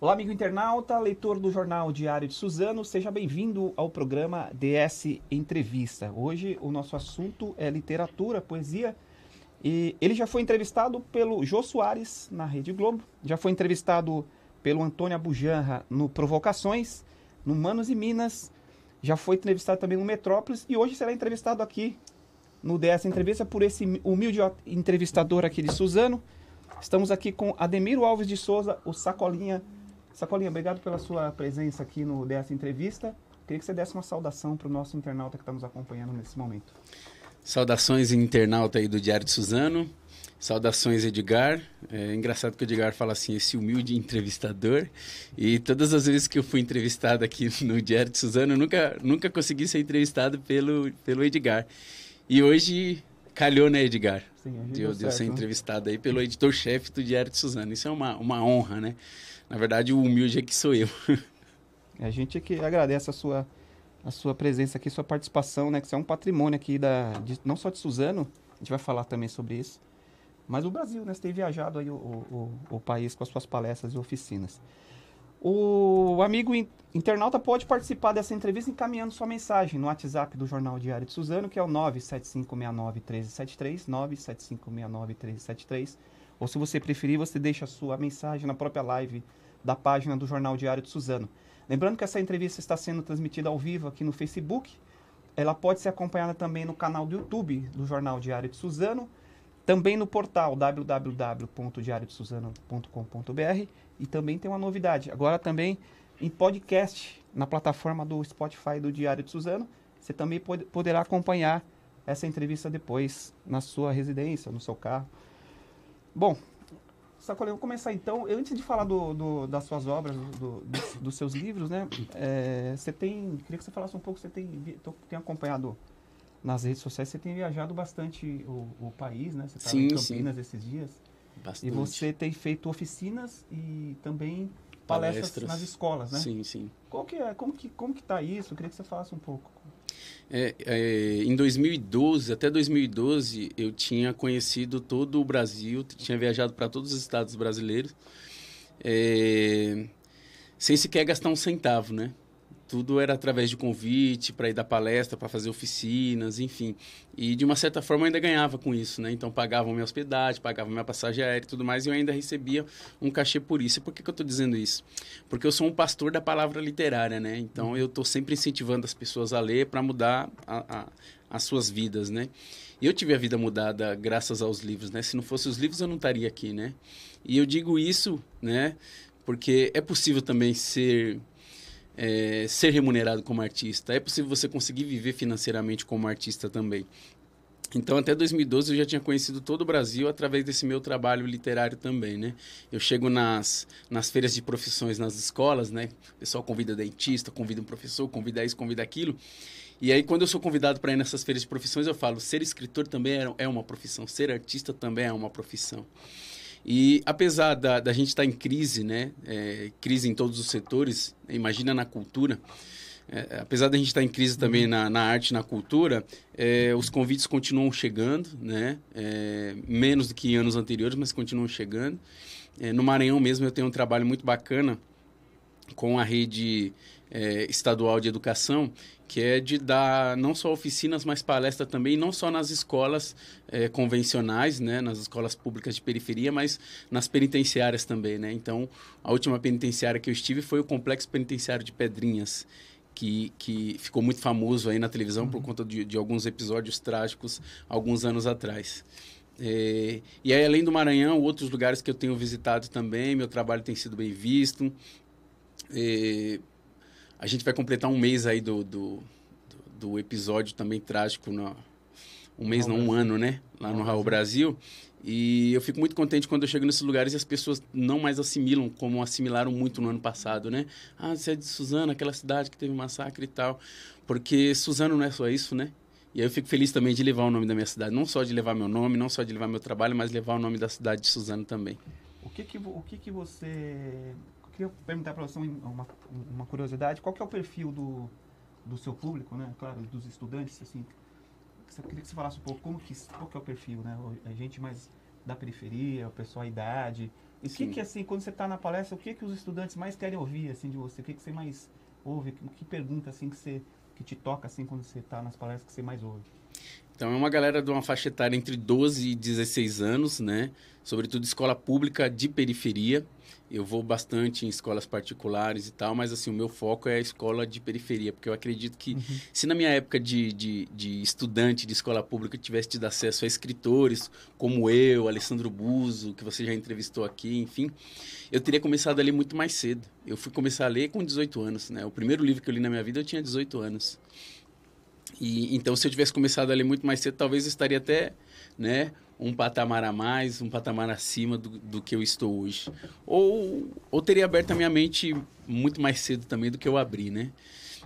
Olá, amigo internauta, leitor do jornal Diário de Suzano, seja bem-vindo ao programa DS Entrevista. Hoje o nosso assunto é literatura, poesia. E ele já foi entrevistado pelo Jô Soares na Rede Globo, já foi entrevistado pelo Antônio Abujanra no Provocações, no Manos e Minas, já foi entrevistado também no Metrópolis e hoje será entrevistado aqui no DS Entrevista por esse humilde entrevistador aqui de Suzano. Estamos aqui com Ademiro Alves de Souza, o Sacolinha Sacolinha, obrigado pela sua presença aqui no dessa entrevista. Queria que você desse uma saudação para o nosso internauta que está nos acompanhando nesse momento. Saudações internauta aí do Diário de Suzano. Saudações, Edgar. É engraçado que o Edgar fala assim, esse humilde entrevistador. E todas as vezes que eu fui entrevistado aqui no Diário de Suzano, eu nunca, nunca consegui ser entrevistado pelo, pelo Edgar. E hoje calhou, né, Edgar? Sim, de, eu, de eu ser né? entrevistado aí pelo editor-chefe do Diário de Suzano. Isso é uma, uma honra, né? Na verdade, o humilde é que sou eu. a gente é que agradece a sua, a sua presença aqui, sua participação, né? Que você é um patrimônio aqui, da, de, não só de Suzano, a gente vai falar também sobre isso, mas o Brasil, né? Você tem viajado aí o, o, o país com as suas palestras e oficinas. O amigo internauta pode participar dessa entrevista encaminhando sua mensagem no WhatsApp do Jornal Diário de Suzano, que é o 975691373, 975691373. Ou se você preferir, você deixa a sua mensagem na própria live da página do Jornal Diário de Suzano. Lembrando que essa entrevista está sendo transmitida ao vivo aqui no Facebook. Ela pode ser acompanhada também no canal do YouTube do Jornal Diário de Suzano, também no portal www.diariodesuzano.com.br e também tem uma novidade, agora também em podcast na plataforma do Spotify do Diário de Suzano. Você também pode, poderá acompanhar essa entrevista depois na sua residência, no seu carro. Bom, Sacolé, vou começar então. Eu, antes de falar do, do, das suas obras, do, dos, dos, seus livros, né? É, você tem. Queria que você falasse um pouco. Você tem, tem acompanhado nas redes sociais, você tem viajado bastante o, o país, né? Você estava em Campinas sim. esses dias. Bastante. E você tem feito oficinas e também palestras, palestras, nas escolas, né? Sim, sim. Qual que é, como que como que está isso? Eu queria que você falasse um pouco. É, é, em 2012, até 2012, eu tinha conhecido todo o Brasil, tinha viajado para todos os estados brasileiros, é, sem sequer gastar um centavo, né? Tudo era através de convite para ir dar palestra, para fazer oficinas, enfim. E de uma certa forma eu ainda ganhava com isso, né? Então pagavam minha hospedagem, pagavam minha passagem aérea e tudo mais, e eu ainda recebia um cachê por isso. E por que, que eu estou dizendo isso? Porque eu sou um pastor da palavra literária, né? Então eu estou sempre incentivando as pessoas a ler para mudar a, a, as suas vidas, né? E eu tive a vida mudada graças aos livros, né? Se não fosse os livros eu não estaria aqui, né? E eu digo isso, né? Porque é possível também ser é, ser remunerado como artista. É possível você conseguir viver financeiramente como artista também. Então, até 2012 eu já tinha conhecido todo o Brasil através desse meu trabalho literário também, né? Eu chego nas, nas feiras de profissões nas escolas, né? O pessoal convida dentista, convida um professor, convida isso, convida aquilo. E aí, quando eu sou convidado para ir nessas feiras de profissões, eu falo: ser escritor também é, é uma profissão, ser artista também é uma profissão. E apesar da, da gente estar tá em crise, né, é, crise em todos os setores, imagina na cultura, é, apesar da gente estar tá em crise também na, na arte na cultura, é, os convites continuam chegando, né, é, menos do que anos anteriores, mas continuam chegando. É, no Maranhão mesmo eu tenho um trabalho muito bacana com a rede é, estadual de educação, que é de dar não só oficinas, mas palestra também, não só nas escolas é, convencionais, né, nas escolas públicas de periferia, mas nas penitenciárias também, né. Então, a última penitenciária que eu estive foi o Complexo Penitenciário de Pedrinhas, que, que ficou muito famoso aí na televisão uhum. por conta de, de, alguns episódios trágicos alguns anos atrás. É, e aí, além do Maranhão, outros lugares que eu tenho visitado também, meu trabalho tem sido bem visto. É, a gente vai completar um mês aí do, do, do episódio também trágico, no, um mês, não, um ano, né? Lá no Raul Brasil. E eu fico muito contente quando eu chego nesses lugares e as pessoas não mais assimilam como assimilaram muito no ano passado, né? Ah, você é de Suzano, aquela cidade que teve um massacre e tal. Porque Suzano não é só isso, né? E aí eu fico feliz também de levar o nome da minha cidade. Não só de levar meu nome, não só de levar meu trabalho, mas levar o nome da cidade de Suzano também. O que que, o que, que você queria perguntar para você uma, uma curiosidade. Qual que é o perfil do, do seu público, né? Claro, dos estudantes, assim. Eu queria que você falasse um pouco como que, qual que é o perfil, né? A gente mais da periferia, o pessoal, a idade, E o que, que, assim, quando você está na palestra, o que, que os estudantes mais querem ouvir, assim, de você? O que, que você mais ouve? Que, que pergunta, assim, que, você, que te toca, assim, quando você está nas palestras, que você mais ouve? Então, é uma galera de uma faixa etária entre 12 e 16 anos, né? Sobretudo escola pública de periferia. Eu vou bastante em escolas particulares e tal, mas assim, o meu foco é a escola de periferia, porque eu acredito que uhum. se na minha época de, de, de, estudante de escola pública tivesse tido acesso a escritores como eu, Alessandro Buzo, que você já entrevistou aqui, enfim, eu teria começado a ler muito mais cedo. Eu fui começar a ler com 18 anos, né? O primeiro livro que eu li na minha vida eu tinha 18 anos. E, então, se eu tivesse começado a ler muito mais cedo, talvez eu estaria até, né, um patamar a mais, um patamar acima do, do que eu estou hoje. Ou, ou teria aberto a minha mente muito mais cedo também do que eu abri, né?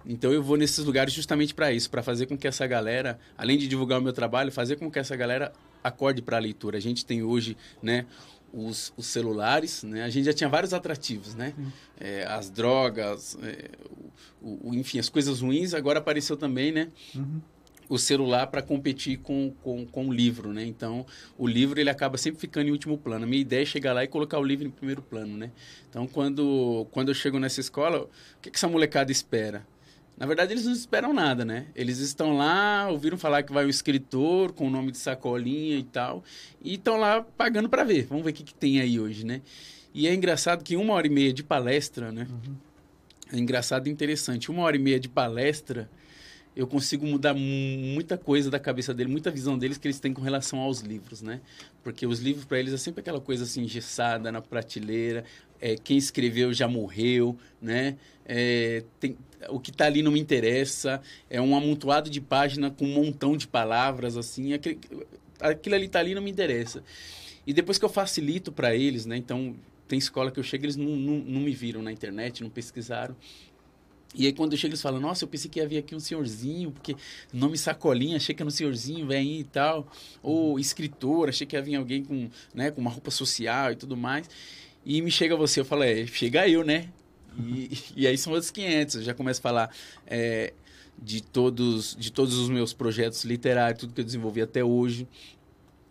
Então eu vou nesses lugares justamente para isso, para fazer com que essa galera, além de divulgar o meu trabalho, fazer com que essa galera acorde para a leitura. A gente tem hoje, né, os, os, celulares, né? A gente já tinha vários atrativos, né? É, as drogas, é, o, o, enfim, as coisas ruins. Agora apareceu também, né? Uhum. O celular para competir com, com, com o livro, né? Então, o livro ele acaba sempre ficando em último plano. A minha ideia é chegar lá e colocar o livro em primeiro plano, né? Então, quando, quando eu chego nessa escola, o que, que essa molecada espera? Na verdade, eles não esperam nada, né? Eles estão lá, ouviram falar que vai um escritor com o nome de sacolinha e tal, e estão lá pagando para ver. Vamos ver o que, que, tem aí hoje, né? E é engraçado que uma hora e meia de palestra, né? Uhum. É engraçado e interessante. Uma hora e meia de palestra, eu consigo mudar muita coisa da cabeça dele, muita visão deles que eles têm com relação aos livros, né? Porque os livros para eles é sempre aquela coisa assim engessada na prateleira, é, quem escreveu já morreu, né? É, tem, o que está ali não me interessa, é um amontoado de página com um montão de palavras, assim, aquele, aquilo ali está ali não me interessa. E depois que eu facilito para eles, né? Então, tem escola que eu chego, eles não, não, não me viram na internet, não pesquisaram. E aí quando eu chego, eles falam, nossa, eu pensei que ia vir aqui um senhorzinho, porque nome sacolinha, achei que era um senhorzinho, vem aí e tal. Ou escritor, achei que ia vir alguém com, né, com uma roupa social e tudo mais. E me chega você, eu falo, é, chega eu, né? E, e aí são outros 500. Eu já começo a falar é, de, todos, de todos os meus projetos literários, tudo que eu desenvolvi até hoje.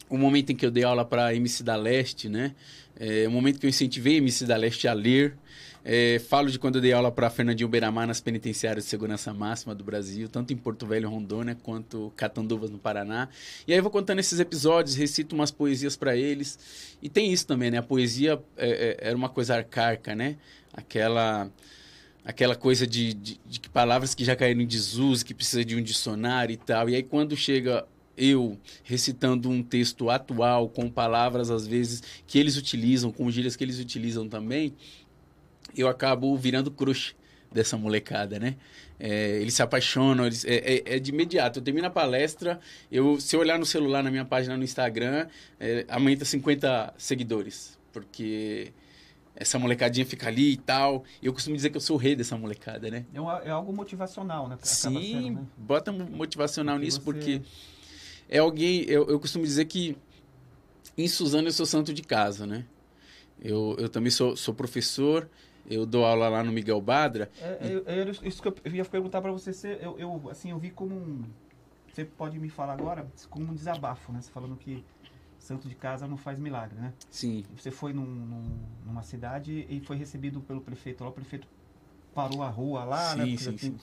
O momento em que eu dei aula para MC da Leste, né? É, o momento que eu incentivei a MC da Leste a ler. É, falo de quando eu dei aula para Fernandinho Beiramar nas penitenciárias de segurança máxima do Brasil, tanto em Porto Velho, Rondônia, quanto Catanduvas, no Paraná. E aí eu vou contando esses episódios, recito umas poesias para eles. E tem isso também, né? A poesia é, é, era uma coisa arcaica, né? Aquela aquela coisa de, de, de palavras que já caíram em desuso, que precisa de um dicionário e tal. E aí quando chega eu recitando um texto atual com palavras às vezes que eles utilizam, com gírias que eles utilizam também, eu acabo virando crush dessa molecada, né? É, eles se apaixonam, eles, é, é, é, de imediato. Eu termino a palestra, eu, se eu olhar no celular, na minha página no Instagram, é, aumenta 50 seguidores, porque essa molecadinha fica ali e tal. Eu costumo dizer que eu sou o rei dessa molecada, né? É, é algo motivacional, né? Sim, sendo, né? bota motivacional nisso, você... porque é alguém... Eu, eu costumo dizer que em Suzano eu sou santo de casa, né? Eu, eu também sou, sou professor, eu dou aula lá no Miguel Badra. É, é, é isso que eu ia perguntar para você. Se eu, eu, assim, eu vi como um. Você pode me falar agora como um desabafo, né? Você falando que santo de casa não faz milagre, né? Sim. Você foi num, num, numa cidade e foi recebido pelo prefeito lá. O prefeito parou a rua lá, sim, né? Sim, sim, sim.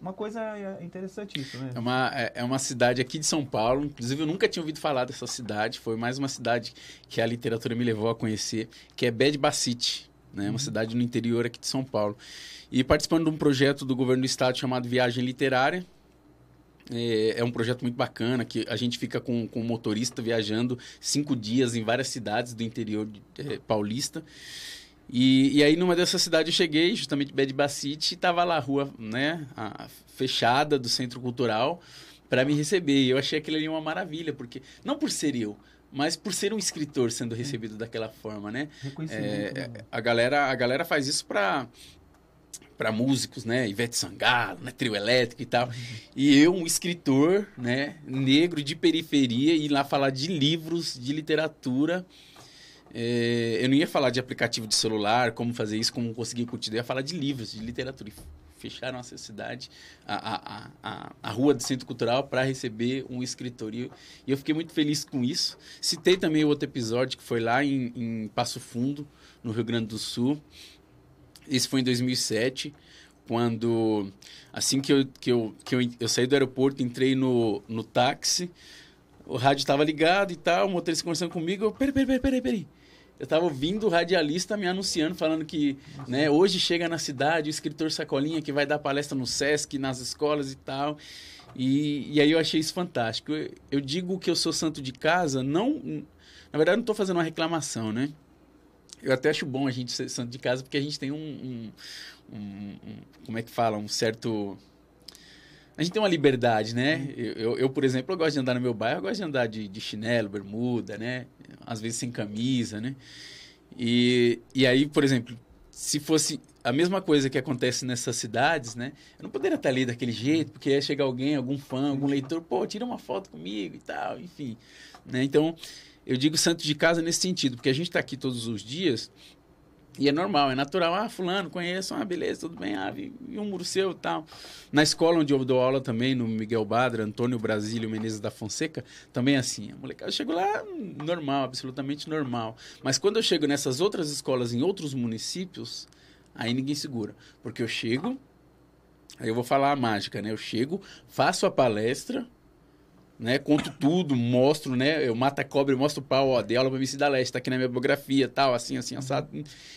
Uma coisa é interessante isso, né? É uma, é, é uma cidade aqui de São Paulo. Inclusive, eu nunca tinha ouvido falar dessa cidade. Foi mais uma cidade que a literatura me levou a conhecer, que é Bed Bacite né? Uhum. Uma cidade no interior aqui de São Paulo. E participando de um projeto do governo do estado chamado Viagem Literária. É, é um projeto muito bacana, que a gente fica com, com um motorista viajando cinco dias em várias cidades do interior de, é, paulista. E, e aí, numa dessas cidades, eu cheguei, justamente Bed Bacite, e estava lá a rua né, a, fechada do Centro Cultural para me receber. E eu achei aquilo ali uma maravilha, porque não por ser eu, mas por ser um escritor sendo recebido daquela forma, né? É, né? a galera a galera faz isso para para músicos, né? Ivete Sangalo, né? Trio Elétrico e tal. E eu, um escritor, né? Negro de periferia, ir lá falar de livros, de literatura. É, eu não ia falar de aplicativo de celular, como fazer isso, como conseguir curtir. Eu ia falar de livros, de literatura. E fecharam a cidade, a, a, a, a rua do Centro Cultural, para receber um escritor. E eu, fiquei muito feliz com isso. Citei também outro episódio que foi lá em, em Passo Fundo, no Rio Grande do Sul. Esse foi em 2007 quando assim que eu, que eu, que eu, eu saí do aeroporto, entrei no, no táxi, o rádio estava ligado e tal, o motorista conversando comigo, eu, peraí, peraí, peraí, peraí. Eu estava ouvindo o radialista me anunciando, falando que né, hoje chega na cidade o escritor Sacolinha que vai dar palestra no Sesc, nas escolas e tal. E, e aí eu achei isso fantástico. Eu, eu digo que eu sou santo de casa, não... Na verdade, não estou fazendo uma reclamação, né? Eu até acho bom a gente ser santo de casa, porque a gente tem um, um, um, um como é que fala, um certo... A gente tem uma liberdade, né? Eu, eu, eu, por exemplo, eu gosto de andar no meu bairro, eu gosto de andar de, de chinelo, bermuda, né? Às vezes sem camisa, né? E, e aí, por exemplo, se fosse a mesma coisa que acontece nessas cidades, né? Eu não poderia estar ali daquele jeito, porque ia chegar alguém, algum fã, algum leitor, pô, tira uma foto comigo e tal, enfim. Né? Então, eu digo santo de casa nesse sentido, porque a gente está aqui todos os dias e é normal, é natural. Ah, fulano, conheço, ah, beleza, tudo bem, ah, vi, um muro seu e tal. Na escola onde eu dou aula também, no Miguel Badra, Antônio Brasílio Menezes da Fonseca, também é assim. A molecada, eu chego lá, normal, absolutamente normal. Mas quando eu chego nessas outras escolas em outros municípios, aí ninguém segura. Porque eu chego, aí eu vou falar a mágica, né? Eu chego, faço a palestra, né? Conto tudo, mostro, né? Eu mato a cobra, mostro o pau, ó, dei aula pra MC da Leste, tá aqui na minha biografia, tal, assim, assim, assado.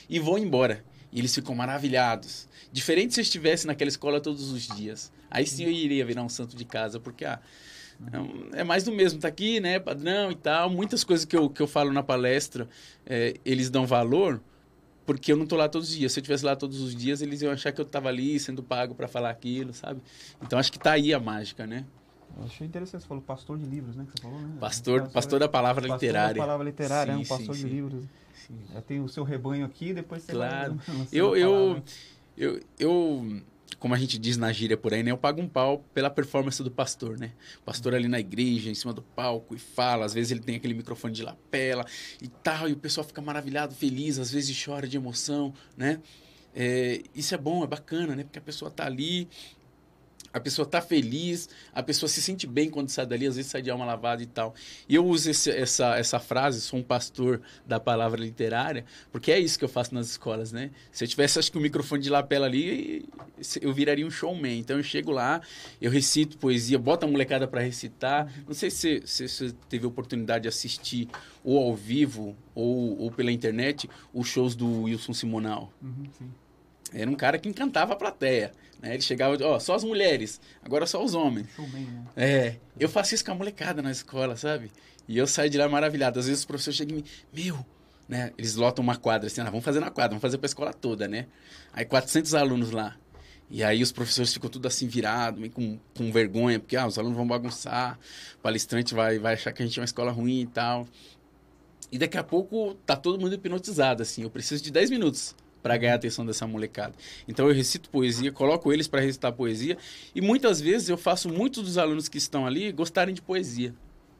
E vou embora. E eles ficam maravilhados. Diferente se eu estivesse naquela escola todos os dias. Aí sim eu iria virar um santo de casa, porque, ah, é, é mais do mesmo, tá aqui, né? Padrão e tal. Muitas coisas que eu, que eu falo na palestra, é, eles dão valor, porque eu não tô lá todos os dias. Se eu estivesse lá todos os dias, eles iam achar que eu tava ali sendo pago para falar aquilo, sabe? Então acho que tá aí a mágica, né? Eu achei interessante, você falou pastor de livros, né? Que você falou, né? Pastor, pastor, pastor da palavra pastor literária. Pastor da palavra literária, sim, é um pastor sim, de sim. livros. Sim. Tem o seu rebanho aqui, depois você Claro. Vai, eu, eu, eu, eu, como a gente diz na gíria por aí, né? Eu pago um pau pela performance do pastor, né? O pastor ali na igreja, em cima do palco, e fala. Às vezes ele tem aquele microfone de lapela e tal, e o pessoal fica maravilhado, feliz, às vezes chora de emoção, né? É, isso é bom, é bacana, né? Porque a pessoa tá ali a pessoa tá feliz, a pessoa se sente bem quando sai dali, às vezes sai de alma lavada e tal. E eu uso esse, essa, essa frase, sou um pastor da palavra literária, porque é isso que eu faço nas escolas, né? Se eu tivesse, acho que o microfone de lapela ali, eu viraria um showman. Então eu chego lá, eu recito poesia, boto a molecada para recitar. Não sei se, se, você teve oportunidade de assistir ou ao vivo ou, ou pela internet os shows do Wilson Simonal. Uhum, sim. Era um cara que encantava a plateia. Né? Ele chegava, ó, só as mulheres, agora só os homens. Bem, né? É, eu faço isso com a molecada na escola, sabe? E eu saio de lá maravilhado. Às vezes os professores chegam e me, meu, né? Eles lotam uma quadra assim, ah, vamos fazer na quadra, vamos fazer para a escola toda, né? Aí 400 alunos lá. E aí os professores ficam tudo assim virado, meio com, com vergonha, porque ah, os alunos vão bagunçar, o palestrante vai, vai achar que a gente é uma escola ruim e tal. E daqui a pouco tá todo mundo hipnotizado, assim. Eu preciso de 10 minutos para ganhar a atenção dessa molecada. Então eu recito poesia, coloco eles para recitar poesia e muitas vezes eu faço muitos dos alunos que estão ali gostarem de poesia,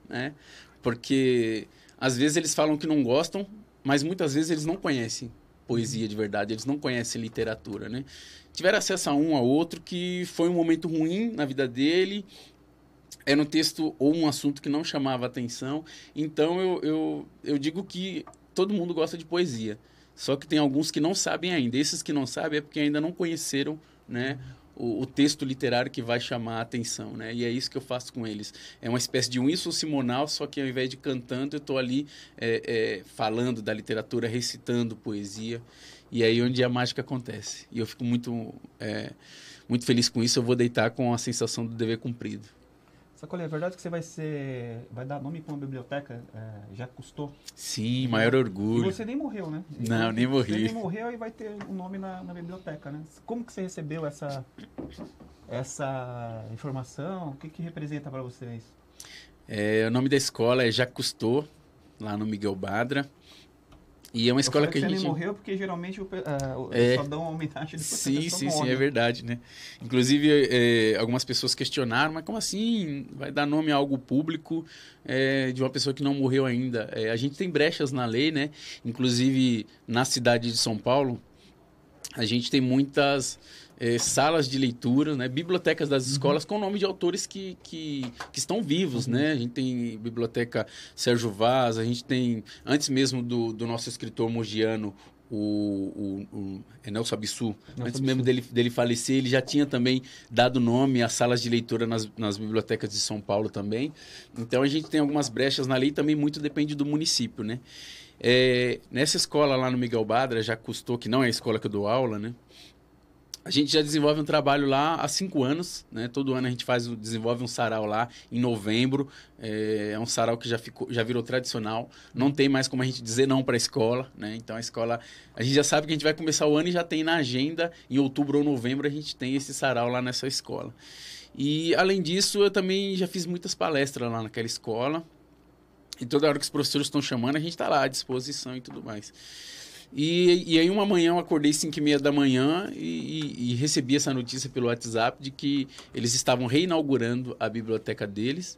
né? Porque às vezes eles falam que não gostam, mas muitas vezes eles não conhecem poesia de verdade, eles não conhecem literatura, né? Tiveram acesso a um a outro que foi um momento ruim na vida dele, era um texto ou um assunto que não chamava atenção. Então eu, eu, eu digo que todo mundo gosta de poesia. Só que tem alguns que não sabem ainda. Esses que não sabem é porque ainda não conheceram, né? O, o, texto literário que vai chamar a atenção, né? E é isso que eu faço com eles. É uma espécie de Wilson Simonal, só que ao invés de cantando, eu estou ali é, é, falando da literatura, recitando poesia. E é aí onde a mágica acontece. E eu fico muito, é, muito feliz com isso. Eu vou deitar com a sensação do dever cumprido. Sacolé, é verdade que você vai ser. vai dar nome para uma biblioteca? É, já custou? Sim, maior orgulho. E você nem morreu, né? E Não, nem morri. Você nem morreu e vai ter o um nome na, na, biblioteca, né? Como que você recebeu essa, essa informação? O que, que representa para vocês? É, o nome da escola é Jacques Cousteau, lá no Miguel Badra. E é uma escola que a gente. Morreu porque geralmente o, uh, é... só dão uma homenagem depois Sim, sim, sim, é verdade, né? Inclusive, é, algumas pessoas questionaram, mas como assim vai dar nome a algo público é, de uma pessoa que não morreu ainda? É, a gente tem brechas na lei, né? Inclusive, na cidade de São Paulo, a gente tem muitas é, salas de leitura, né, bibliotecas das uhum. escolas com o nome de autores que, que, que estão vivos, uhum. né? A gente tem biblioteca Sérgio Vaz, a gente tem, antes mesmo do, do nosso escritor mogiano, o, o, o é Nelson Abissu, antes Abissu. mesmo dele, dele falecer, ele já tinha também dado nome às salas de leitura nas, nas bibliotecas de São Paulo também. Então a gente tem algumas brechas na lei, também muito depende do município, né? É, nessa escola lá no Miguel Badra, já custou, que não é a escola que eu dou aula, né? A gente já desenvolve um trabalho lá há cinco anos, né? Todo ano a gente faz, desenvolve um sarau lá em novembro. É, é um sarau que já, ficou, já virou tradicional. Não tem mais como a gente dizer não para a escola, né? Então a escola, a gente já sabe que a gente vai começar o ano e já tem na agenda, em outubro ou novembro, a gente tem esse sarau lá nessa escola. E além disso, eu também já fiz muitas palestras lá naquela escola. E toda hora que os professores estão chamando, a gente está lá à disposição e tudo mais. E, e aí uma manhã eu acordei 5 e meia da manhã e, e, e, recebi essa notícia pelo WhatsApp de que eles estavam reinaugurando a biblioteca deles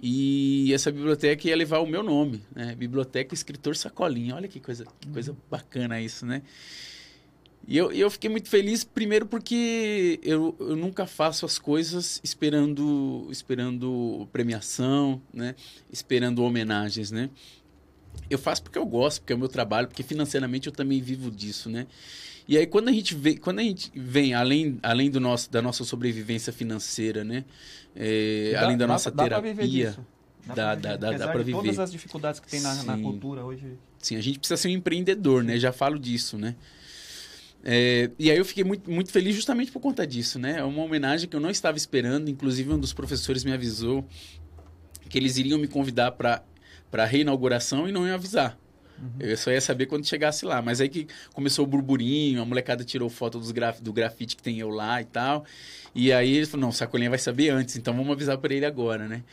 e essa biblioteca ia levar o meu nome, né? Biblioteca Escritor Sacolinha. Olha que coisa, que coisa bacana isso, né? E eu, eu fiquei muito feliz, primeiro porque eu, eu nunca faço as coisas esperando, esperando premiação, né? Esperando homenagens, né? Eu faço porque eu gosto, porque é o meu trabalho, porque financeiramente eu também vivo disso, né? E aí quando a gente vem, quando a gente vem além, além do nosso, da nossa sobrevivência financeira, né? É, dá, além da nossa dá, terapia, dá, dá, dá, dá para viver. Todas as dificuldades que tem na, na, cultura hoje. Sim, a gente precisa ser um empreendedor, né? Já falo disso, né? É, e aí eu fiquei muito, muito feliz justamente por conta disso, né? É uma homenagem que eu não estava esperando. Inclusive um dos professores me avisou que eles iriam me convidar para para reinauguração e não ia avisar. Uhum. Eu só ia saber quando chegasse lá. Mas aí que começou o burburinho, a molecada tirou foto dos graf do grafite que tem eu lá e tal. E aí ele falou, não, o Sacolinha vai saber antes, então vamos avisar para ele agora, né?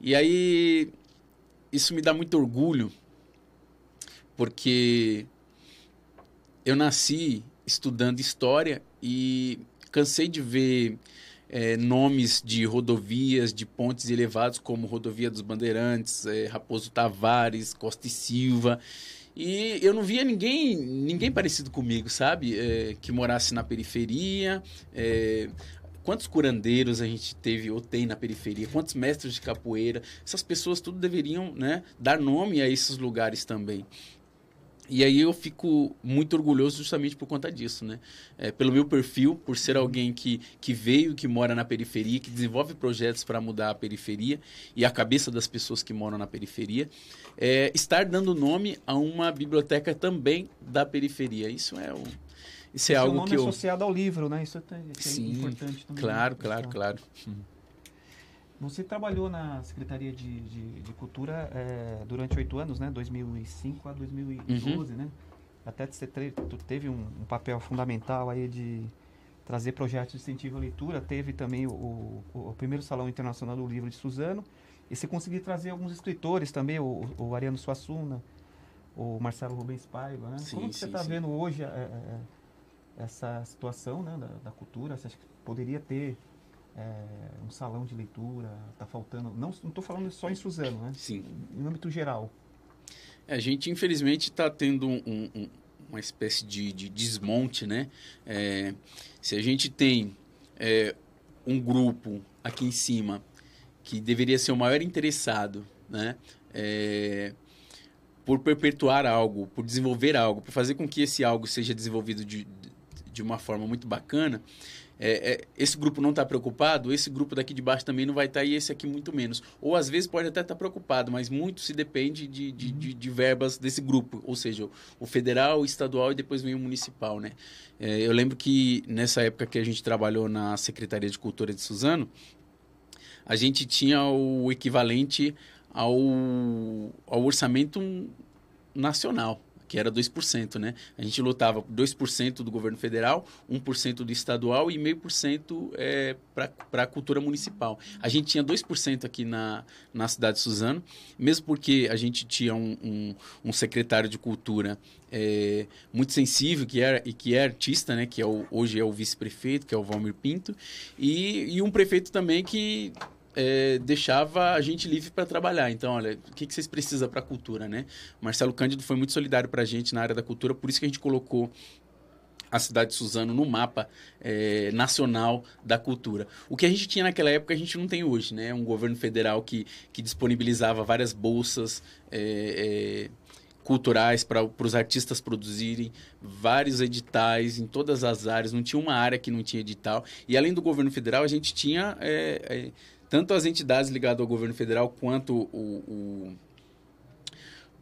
E aí isso me dá muito orgulho, porque eu nasci estudando história e cansei de ver é, nomes de rodovias, de pontes elevados, como Rodovia dos Bandeirantes, é, Raposo Tavares, Costa e Silva. E eu não via ninguém, ninguém parecido comigo, sabe? É, que morasse na periferia. É, quantos curandeiros a gente teve ou tem na periferia? Quantos mestres de capoeira? Essas pessoas tudo deveriam né, dar nome a esses lugares também. E aí eu fico muito orgulhoso justamente por conta disso, né? É, pelo meu perfil, por ser alguém que, que veio, que mora na periferia, que desenvolve projetos para mudar a periferia e a cabeça das pessoas que moram na periferia, é, estar dando nome a uma biblioteca também da periferia. Isso é um, isso é algo nome que eu... associado ao livro, né? Isso é, é Sim, importante também. Claro, claro, claro. Você trabalhou na Secretaria de, de, de Cultura é, durante oito anos, né? 2005 a 2012, uhum. né? Até você teve um, um, papel fundamental aí de trazer projetos de incentivo à leitura. Teve também o, o, o, primeiro Salão Internacional do Livro de Suzano. E você conseguiu trazer alguns escritores também, o, o Ariano Suassuna, o Marcelo Rubens Paiva, né? Sim, Como que você está vendo hoje é, é, essa situação né, da, da cultura? Você acha que poderia ter é, um salão de leitura, está faltando. Não estou falando só em Suzano, né? Sim. Em âmbito geral. É, a gente, infelizmente, está tendo um, um, uma espécie de, de desmonte, né? É, se a gente tem é, um grupo aqui em cima que deveria ser o maior interessado, né? É, por perpetuar algo, por desenvolver algo, por fazer com que esse algo seja desenvolvido de, de uma forma muito bacana, é, é, esse grupo não está preocupado, esse grupo daqui de baixo também não vai estar tá, e esse aqui muito menos. Ou às vezes pode até estar tá preocupado, mas muito se depende de, de, de, de, verbas desse grupo, ou seja, o federal, o estadual e depois vem o municipal, né? É, eu lembro que nessa época que a gente trabalhou na Secretaria de Cultura de Suzano, a gente tinha o equivalente ao, ao orçamento nacional que era 2%, né? A gente lutava 2% do governo federal, 1% do estadual e 0,5% é, para a cultura municipal. A gente tinha 2% aqui na, na cidade de Suzano, mesmo porque a gente tinha um, um, um secretário de cultura é, muito sensível, que é, que é artista, né? Que é o, hoje é o vice-prefeito, que é o Valmir Pinto, e, e um prefeito também que é, deixava a gente livre para trabalhar. Então, olha, o que, que vocês precisam para a cultura, né? Marcelo Cândido foi muito solidário para a gente na área da cultura, por isso que a gente colocou a cidade de Suzano no mapa é, nacional da cultura. O que a gente tinha naquela época a gente não tem hoje, né? Um governo federal que, que disponibilizava várias bolsas é, é, culturais para os artistas produzirem, vários editais em todas as áreas, não tinha uma área que não tinha edital. E além do governo federal, a gente tinha é, é, tanto as entidades ligadas ao governo federal quanto o,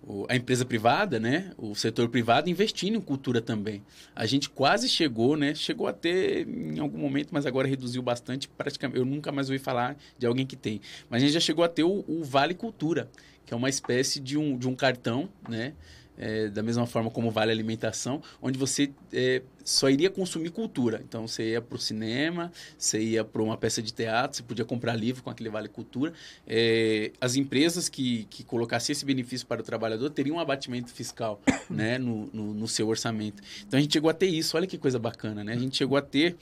o, a empresa privada, né, o setor privado investindo em cultura também. A gente quase chegou, né, chegou a ter em algum momento, mas agora reduziu bastante. Praticamente, eu nunca mais ouvi falar de alguém que tem. Mas a gente já chegou a ter o, o Vale Cultura, que é uma espécie de um, de um cartão, né, é, da mesma forma como vale alimentação, onde você é, só iria consumir cultura. Então você ia para o cinema, você ia para uma peça de teatro, você podia comprar livro com aquele vale cultura. É, as empresas que, que colocassem esse benefício para o trabalhador teriam um abatimento fiscal né, no, no, no seu orçamento. Então a gente chegou a ter isso. Olha que coisa bacana, né? A gente chegou a ter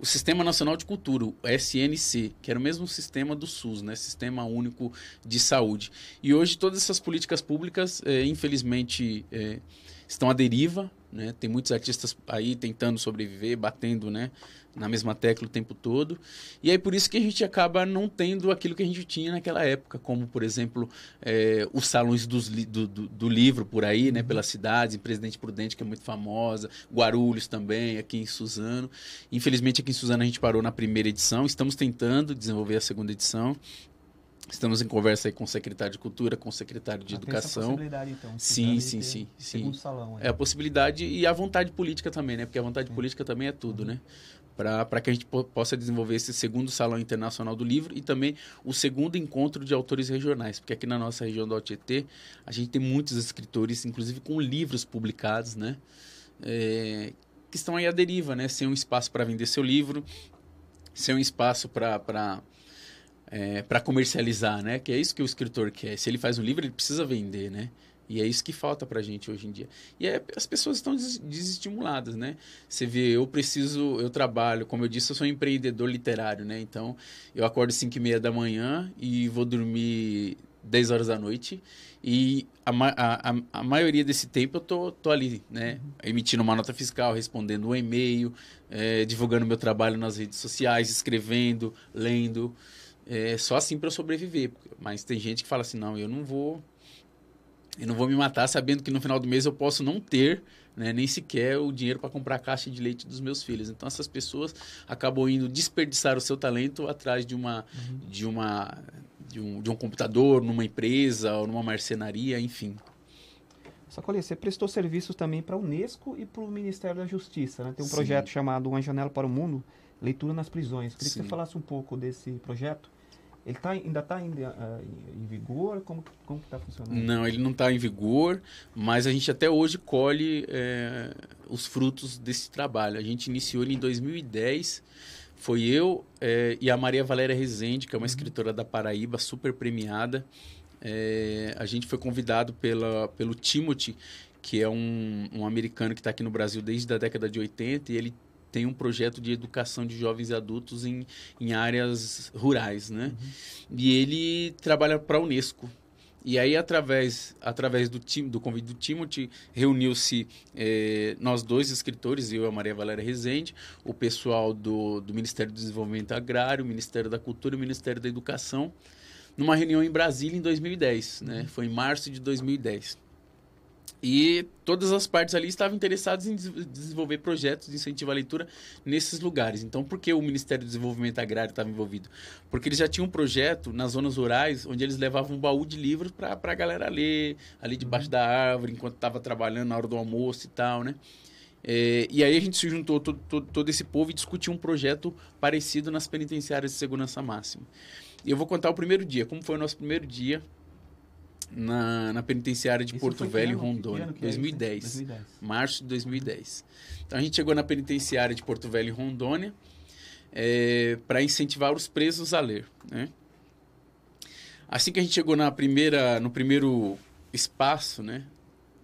o Sistema Nacional de Cultura, o SNC, que era o mesmo sistema do SUS, né? Sistema Único de Saúde. E hoje todas essas políticas públicas, é, infelizmente, é, estão à deriva, né? Tem muitos artistas aí tentando sobreviver, batendo, né? na mesma tecla o tempo todo. E aí por isso que a gente acaba não tendo aquilo que a gente tinha naquela época, como por exemplo é, os salões dos, do, do, do, livro por aí, né, pelas cidades, em Presidente Prudente que é muito famosa, Guarulhos também, aqui em Suzano. Infelizmente aqui em Suzano a gente parou na primeira edição, estamos tentando desenvolver a segunda edição. Estamos em conversa aí com o secretário de Cultura, com o secretário de ah, Educação. Essa possibilidade, então. Sim, sim, sim, sim. Salão, é a possibilidade e a vontade política também, né? Porque a vontade política também é tudo, uhum. né? para que a gente possa desenvolver esse segundo Salão Internacional do Livro e também o segundo encontro de autores regionais, porque aqui na nossa região do Altietê a gente tem muitos escritores, inclusive com livros publicados, né? É, que estão aí à deriva, né? Sem um espaço para vender seu livro, sem um espaço para é, para comercializar, né? Que é isso que o escritor quer. Se ele faz um livro, ele precisa vender, né? E é isso que falta para a gente hoje em dia. E é, as pessoas estão desestimuladas, né? Você vê, eu preciso, eu trabalho, como eu disse, eu sou um empreendedor literário, né? Então, eu acordo 5 e meia da manhã e vou dormir 10 horas da noite. E a, a, a, a maioria desse tempo eu tô, tô ali, né? Uhum. Emitindo uma nota fiscal, respondendo um e-mail, é, divulgando meu trabalho nas redes sociais, escrevendo, lendo. É só assim para eu sobreviver. Mas tem gente que fala assim, não, eu não vou e não vou me matar sabendo que no final do mês eu posso não ter né, nem sequer o dinheiro para comprar a caixa de leite dos meus filhos. Então essas pessoas acabam indo desperdiçar o seu talento atrás de uma uhum. de uma de um, de um computador, numa empresa ou numa marcenaria, enfim. Sacolinha, você prestou serviços também para a Unesco e para o Ministério da Justiça, né? Tem um Sim. projeto chamado Uma Janela para o Mundo, Leitura nas Prisões. Queria Sim. que você falasse um pouco desse projeto ele tá, ainda está em, uh, em, vigor? Como, como está funcionando? Não, ele não está em vigor, mas a gente até hoje colhe é, os frutos desse trabalho. A gente iniciou ele em 2010. Foi eu é, e a Maria Valéria Rezende, que é uma uhum. escritora da Paraíba, super premiada. É, a gente foi convidado pela, pelo Timothy, que é um, um americano que está aqui no Brasil desde a década de 80, e ele tem um projeto de educação de jovens e adultos em, em áreas rurais, né? Uhum. E ele trabalha para a Unesco. E aí, através, através do, time, do convite do Timothy, reuniu-se eh, nós dois escritores, eu e a Maria Valéria Rezende, o pessoal do, do Ministério do Desenvolvimento Agrário, o Ministério da Cultura e o Ministério da Educação, numa reunião em Brasília em 2010, né? Uhum. Foi em março de 2010. E todas as partes ali estavam interessadas em desenvolver projetos de incentivo à leitura nesses lugares. Então, por que o Ministério do Desenvolvimento Agrário estava envolvido? Porque eles já tinham um projeto nas zonas rurais onde eles levavam um baú de livros para a galera ler, ali debaixo uhum. da árvore, enquanto estava trabalhando na hora do almoço e tal, né? É, e aí a gente se juntou todo, todo, todo esse povo e discutiu um projeto parecido nas penitenciárias de segurança máxima. E eu vou contar o primeiro dia, como foi o nosso primeiro dia na, na penitenciária de Porto Velho, ano? Rondônia. ano que é isso, hein? 2010. 2010. Março de 2010. Então a gente chegou na penitenciária de Porto Velho, Rondônia, é, para incentivar os presos a ler. Né? Assim que a gente chegou na primeira, no primeiro espaço, né,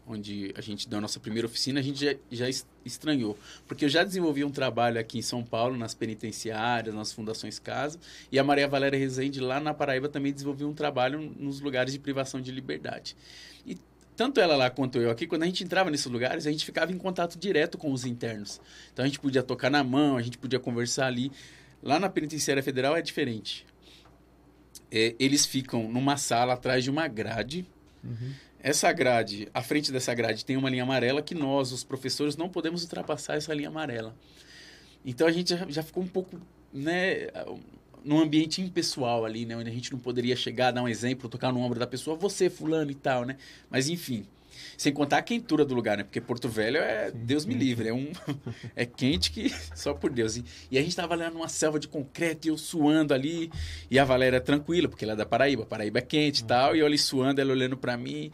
onde a gente deu a nossa primeira oficina, a gente já, já es- estranhou. Porque eu já desenvolvi um trabalho aqui em São Paulo, nas penitenciárias, nas fundações Casa, e a Maria Valéria Rezende, lá na Paraíba, também desenvolveu um trabalho nos lugares de privação de liberdade. E tanto ela lá quanto eu aqui, quando a gente entrava nesses lugares, a gente ficava em contato direto com os internos. Então a gente podia tocar na mão, a gente podia conversar ali. Lá na Penitenciária Federal é diferente. É, eles ficam numa sala atrás de uma grade. Uhum. Essa grade, à frente dessa grade, tem uma linha amarela que nós, os professores, não podemos ultrapassar essa linha amarela. Então a gente já, já ficou um pouco, né, num ambiente impessoal ali, né, onde a gente não poderia chegar, dar um exemplo, tocar no ombro da pessoa, você, fulano e tal, né? Mas enfim, sem contar a quentura do lugar, né? Porque Porto Velho é, Sim, Deus me quente. livre, é um é quente que só por Deus. E, e a gente tava lá numa selva de concreto e eu suando ali, e a Valéria tranquila, porque ela é da Paraíba, Paraíba é quente e tal, e eu ali suando, ela olhando pra mim,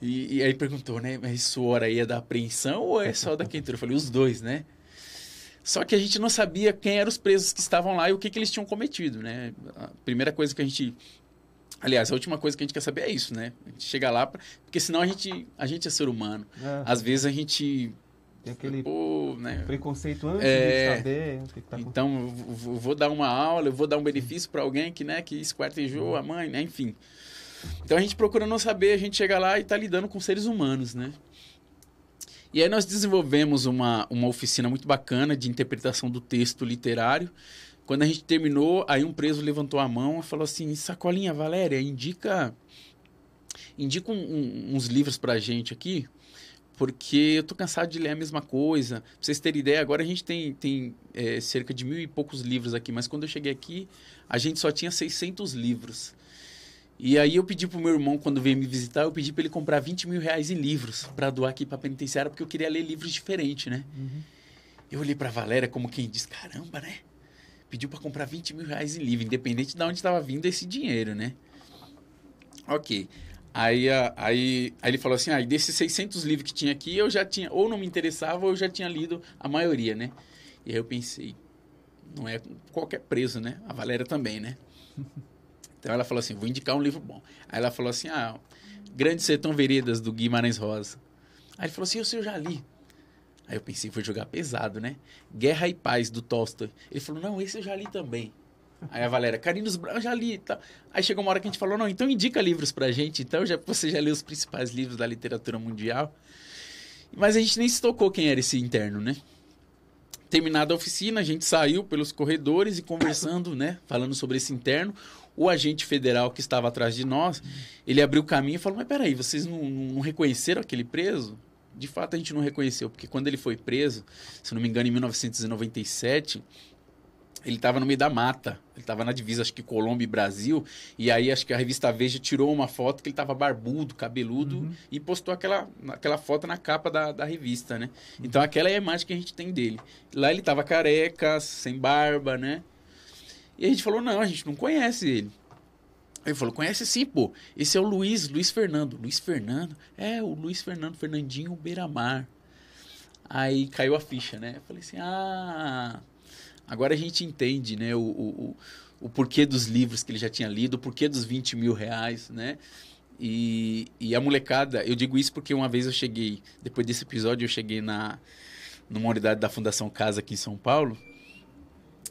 e, e aí perguntou, né, mas suor aí é da apreensão ou é só da quentura? Eu falei, os dois, né? Só que a gente não sabia quem eram os presos que estavam lá e o que, que eles tinham cometido, né? A primeira coisa que a gente... Aliás, a última coisa que a gente quer saber é isso, né? A gente chega lá, pra... porque senão a gente, a gente é ser humano. É, Às vezes a gente... tem aquele Pô, né? preconceito antes É. de saber o que, tá. Então, eu vou- vou dar uma aula, eu vou dar um benefício para alguém que, né, que esquartejou a mãe, né, enfim. Então a gente procura não saber, a gente chega lá e está lidando com seres humanos, né? E aí nós desenvolvemos uma, uma oficina muito bacana de interpretação do texto literário. Quando a gente terminou, aí um preso levantou a mão e falou assim, Sacolinha, Valéria, indica, indica um- um- uns livros pra gente aqui, porque eu tô cansado de ler a mesma coisa. Pra vocês terem ideia, agora a gente tem, tem é, cerca de mil e poucos livros aqui, mas quando eu cheguei aqui, a gente só tinha 600 livros. E aí eu pedi pro meu irmão, quando veio me visitar, eu pedi para ele comprar 20 mil reais em livros para doar aqui pra penitenciária, porque eu queria ler livros diferentes, né? Uhum. Eu olhei pra Valéria como quem diz, caramba, né? Pediu para comprar 20 mil reais em livro, independente de onde estava vindo esse dinheiro, né? Ok. Aí, a- aí, aí ele falou assim, ah, desses 600 livros que tinha aqui, eu já tinha, ou não me interessava, ou eu já tinha lido a maioria, né? E aí eu pensei, não é qualquer preso, né? A Valéria também, né? Então ela falou assim, vou indicar um livro bom. Aí ela falou assim, ah, Grande Sertão Veredas, do Guimarães Rosa. Aí ele falou assim, eu, eu já li. Aí eu pensei, vou jogar pesado, né? Guerra e Paz, do Tolstói. Ele falou, não, esse eu já li também. Aí a Valéria, Carinos Brown, eu já li tal. Aí chegou uma hora que a gente falou, não, então indica livros pra gente. Então, já, você já leu os principais livros da literatura mundial. Mas a gente nem se tocou quem era esse interno, né? Terminada a oficina, a gente saiu pelos corredores e conversando, né? Falando sobre esse interno. O agente federal que estava atrás de nós, ele abriu o caminho e falou, mas peraí, vocês não, não reconheceram aquele preso? De fato, a gente não reconheceu, porque quando ele foi preso, se não me engano, em 1997, ele estava no meio da mata. Ele estava na divisa, acho que Colômbia e Brasil. E aí, acho que a revista Veja tirou uma foto que ele estava barbudo, cabeludo, Uhum. e postou aquela, aquela foto na capa da, da revista, né? Então, aquela é a imagem que a gente tem dele. Lá ele estava careca, sem barba, né? E a gente falou, não, a gente não conhece ele. Ele falou, conhece sim, pô. Esse é o Luiz, Luiz Fernando. Luiz Fernando? É, o Luiz Fernando, Fernandinho Beiramar. Aí caiu a ficha, né? Eu falei assim, ah... Agora a gente entende, né? O, o, o, porquê dos livros que ele já tinha lido, o porquê dos 20 mil reais, né? E, e a molecada, eu digo isso porque uma vez eu cheguei, depois desse episódio, eu cheguei na, numa unidade da Fundação Casa aqui em São Paulo.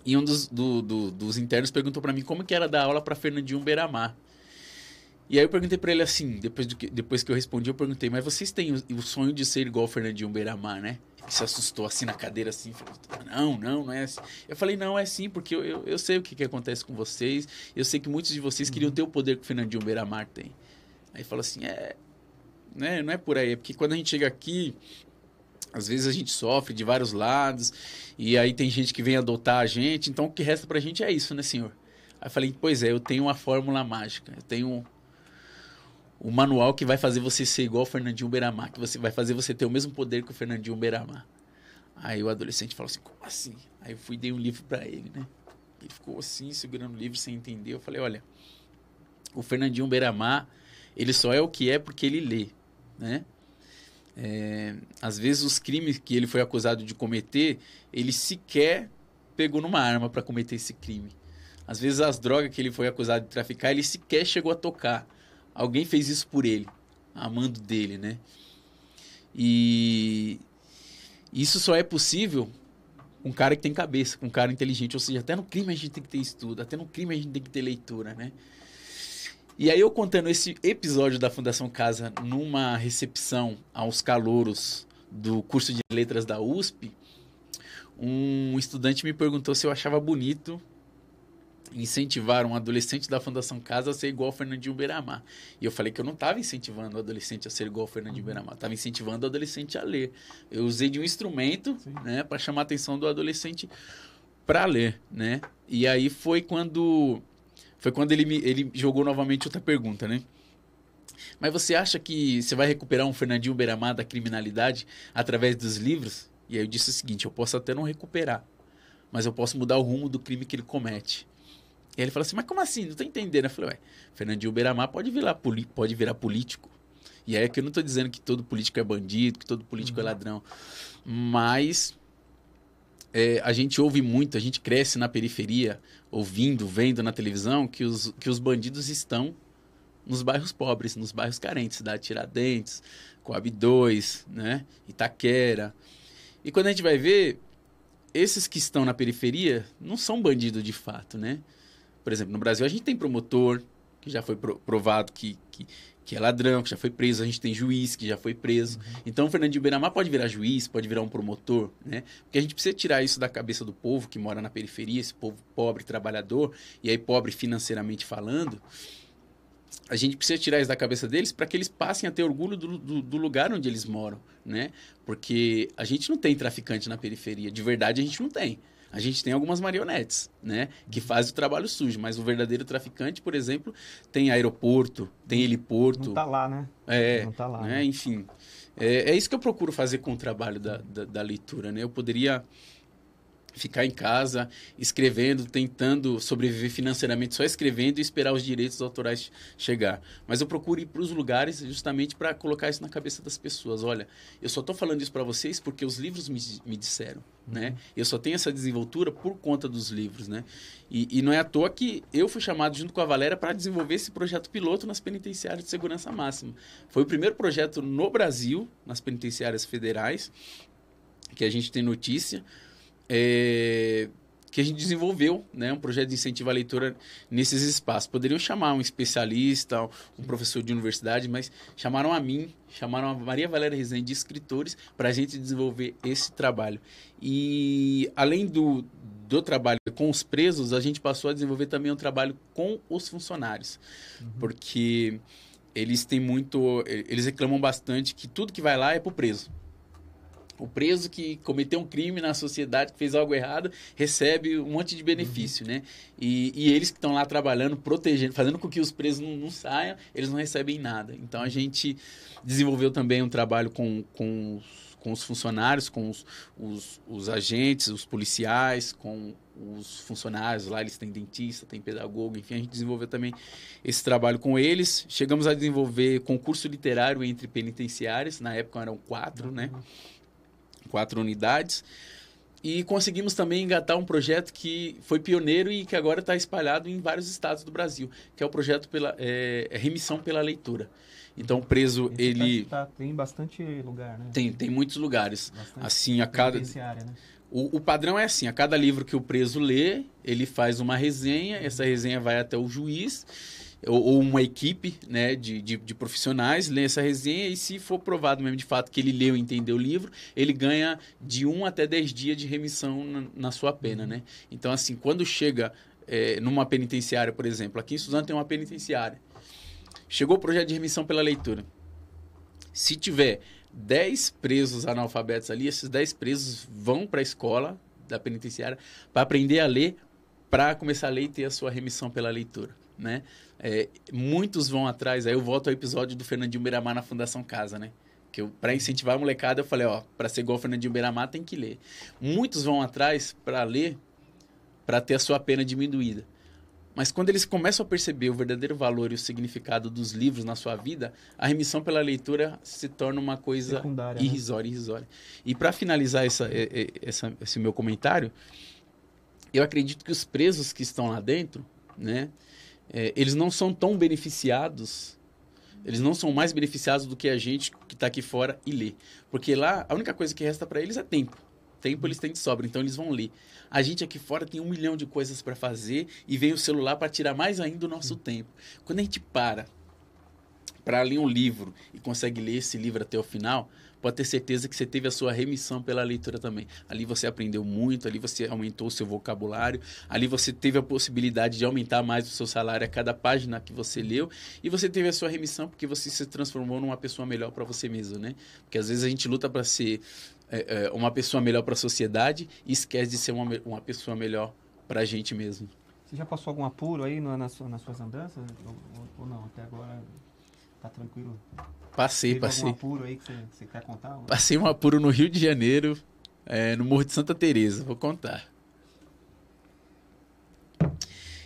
E um dos, do- do- dos internos perguntou para mim como que era dar aula para Fernandinho Beiramar. E aí eu perguntei para ele assim, depois, que, depois que eu respondi, eu perguntei, mas vocês têm o, o sonho de ser igual o Fernandinho Beiramar, né? Ele se assustou assim na cadeira, assim, falou, não, não, não é assim. Eu falei, não, é sim, porque eu, eu, eu sei o que, que acontece com vocês, eu sei que muitos de vocês queriam ter o poder que o Fernandinho Beiramar tem. Aí falou assim, é, né, não é por aí, é porque quando a gente chega aqui, às vezes a gente sofre de vários lados, e aí tem gente que vem adotar a gente, então o que resta pra gente é isso, né, senhor? Aí eu falei, pois é, eu tenho uma fórmula mágica, eu tenho o manual que vai fazer você ser igual o Fernandinho Beiramar, que você vai fazer você ter o mesmo poder que o Fernandinho Beiramar. Aí o adolescente falou assim, como assim? Aí eu fui dei um livro pra ele, né? Ele ficou assim, segurando o livro sem entender. Eu falei, olha, o Fernandinho Beiramar, ele só é o que é porque ele lê, né? É, às vezes os crimes que ele foi acusado de cometer, ele sequer pegou numa arma para cometer esse crime. Às vezes as drogas que ele foi acusado de traficar, ele sequer chegou a tocar. Alguém fez isso por ele, amando dele, né? E isso só é possível com um cara que tem cabeça, com um cara inteligente. Ou seja, até no crime a gente tem que ter estudo, até no crime a gente tem que ter leitura, né? E aí eu contando esse episódio da Fundação Casa numa recepção aos calouros do curso de letras da USP, um estudante me perguntou se eu achava bonito incentivar um adolescente da Fundação Casa a ser igual ao Fernandinho Beiramar. E eu falei que eu não estava incentivando o adolescente a ser igual ao Fernandinho uhum. Beiramar, estava incentivando o adolescente a ler. Eu usei de um instrumento, né, para chamar a atenção do adolescente para ler, né? E aí foi quando foi quando ele me, ele jogou novamente outra pergunta, né? Mas você acha que você vai recuperar um Fernandinho Beiramar da criminalidade através dos livros? E aí eu disse o seguinte, eu posso até não recuperar, mas eu posso mudar o rumo do crime que ele comete. E ele falou assim, mas como assim? Não tô entendendo. Eu falei, ué, Fernandinho Beiramar pode virar, pode virar político. E aí é que eu não tô dizendo que todo político é bandido, que todo político é uhum. é ladrão. Mas é, a gente ouve muito, a gente cresce na periferia, ouvindo, vendo na televisão, que os, que os bandidos estão nos bairros pobres, nos bairros carentes, da Tiradentes, Coab 2, né? Itaquera. E quando a gente vai ver, esses que estão na periferia não são bandidos de fato, né? Por exemplo, no Brasil a gente tem promotor, que já foi provado que, que, que, é ladrão, que já foi preso. A gente tem juiz, que já foi preso. Uhum. Então, o Fernandinho Beiramar pode virar juiz, pode virar um promotor, né? Porque a gente precisa tirar isso da cabeça do povo que mora na periferia, esse povo pobre, trabalhador, e aí pobre financeiramente falando. A gente precisa tirar isso da cabeça deles para que eles passem a ter orgulho do, do, do, lugar onde eles moram, né? Porque a gente não tem traficante na periferia. De verdade, a gente não tem. A gente tem algumas marionetes, né? Que fazem o trabalho sujo, mas o verdadeiro traficante, por exemplo, tem aeroporto, tem heliporto. Não tá lá, né? É, não tá lá. Né? né? Enfim, é, é, isso que eu procuro fazer com o trabalho da, da, da leitura, né? Eu poderia ficar em casa escrevendo, tentando sobreviver financeiramente só escrevendo e esperar os direitos autorais chegar. Mas eu procuro ir para os lugares justamente para colocar isso na cabeça das pessoas. Olha, eu só estou falando isso para vocês porque os livros me, me disseram, uhum. né? Eu só tenho essa desenvoltura por conta dos livros, né? E, e não é à toa que eu fui chamado junto com a Valéria para desenvolver esse projeto piloto nas penitenciárias de segurança máxima. Foi o primeiro projeto no Brasil, nas penitenciárias federais, que a gente tem notícia é, que a gente desenvolveu, né, um projeto de incentivo à leitura nesses espaços. Poderiam chamar um especialista, um professor de universidade, mas chamaram a mim, chamaram a Maria Valéria Rezende de escritores para a gente desenvolver esse trabalho. E além do, do trabalho com os presos, a gente passou a desenvolver também um trabalho com os funcionários, uhum. porque eles têm muito, eles reclamam bastante que tudo que vai lá é para o preso. O preso que cometeu um crime na sociedade, que fez algo errado, recebe um monte de benefício, uhum. né? E, e, eles que estão lá trabalhando, protegendo, fazendo com que os presos não, não, saiam, eles não recebem nada. Então a gente desenvolveu também um trabalho com, com, os, com os funcionários, com os, os, os agentes, os policiais, com os funcionários lá, eles têm dentista, tem pedagogo, enfim, a gente desenvolveu também esse trabalho com eles. Chegamos a desenvolver concurso literário entre penitenciários, na época eram quatro, né? Quatro unidades. E conseguimos também engatar um projeto que foi pioneiro e que agora está espalhado em vários estados do Brasil, que é o projeto pela é, é Remissão pela Leitura. Então, o preso, Esse ele... Tá, tem bastante lugar, né? Tem, tem muitos lugares. Bastante assim, a cada... Né? O, o, padrão é assim, a cada livro que o preso lê, ele faz uma resenha, essa resenha vai até o juiz ou, ou uma equipe né, de, de, de, profissionais lê essa resenha e se for provado mesmo de fato que ele leu e entendeu o livro, ele ganha de um até dez dias de remissão na, na sua pena, né? Então, assim, quando chega é, numa penitenciária, por exemplo, aqui em Suzano tem uma penitenciária, chegou o projeto de remissão pela leitura. Se tiver 10 presos analfabetos ali, esses 10 presos vão para a escola da penitenciária para aprender a ler, para começar a ler e ter a sua remissão pela leitura, né? É, muitos vão atrás, aí eu volto ao episódio do Fernandinho Beiramar na Fundação Casa, né? Que eu, pra incentivar a molecada, eu falei, ó, pra ser igual o Fernandinho Beiramar, tem que ler. Muitos vão atrás para ler, para ter a sua pena diminuída. Mas quando eles começam a perceber o verdadeiro valor e o significado dos livros na sua vida, a remissão pela leitura se torna uma coisa Secundária, irrisória, irrisória. E para finalizar essa, essa, esse meu comentário, eu acredito que os presos que estão lá dentro, né, é, eles não são tão beneficiados, eles não são mais beneficiados do que a gente que está aqui fora e lê. Porque lá, a única coisa que resta para eles é tempo. Tempo eles têm de sobra, então eles vão ler. A gente aqui fora tem um milhão de coisas para fazer e vem o celular para tirar mais ainda o nosso tempo. Quando a gente para para ler um livro e consegue ler esse livro até o final, pode ter certeza que você teve a sua remissão pela leitura também. Ali você aprendeu muito, ali você aumentou o seu vocabulário, ali você teve a possibilidade de aumentar mais o seu salário a cada página que você leu e você teve a sua remissão porque você se transformou numa pessoa melhor para você mesmo, né? Porque às vezes a gente luta para ser é, é, uma pessoa melhor para a sociedade e esquece de ser uma, uma pessoa melhor para a gente mesmo. Você já passou algum apuro aí na, nas suas andanças? Ou, ou, não? Até agora tá tranquilo? Passei, Teve passei. algum apuro aí que você, você quer contar? Passei um apuro no Rio de Janeiro, é, no Morro de Santa Teresa. Vou contar.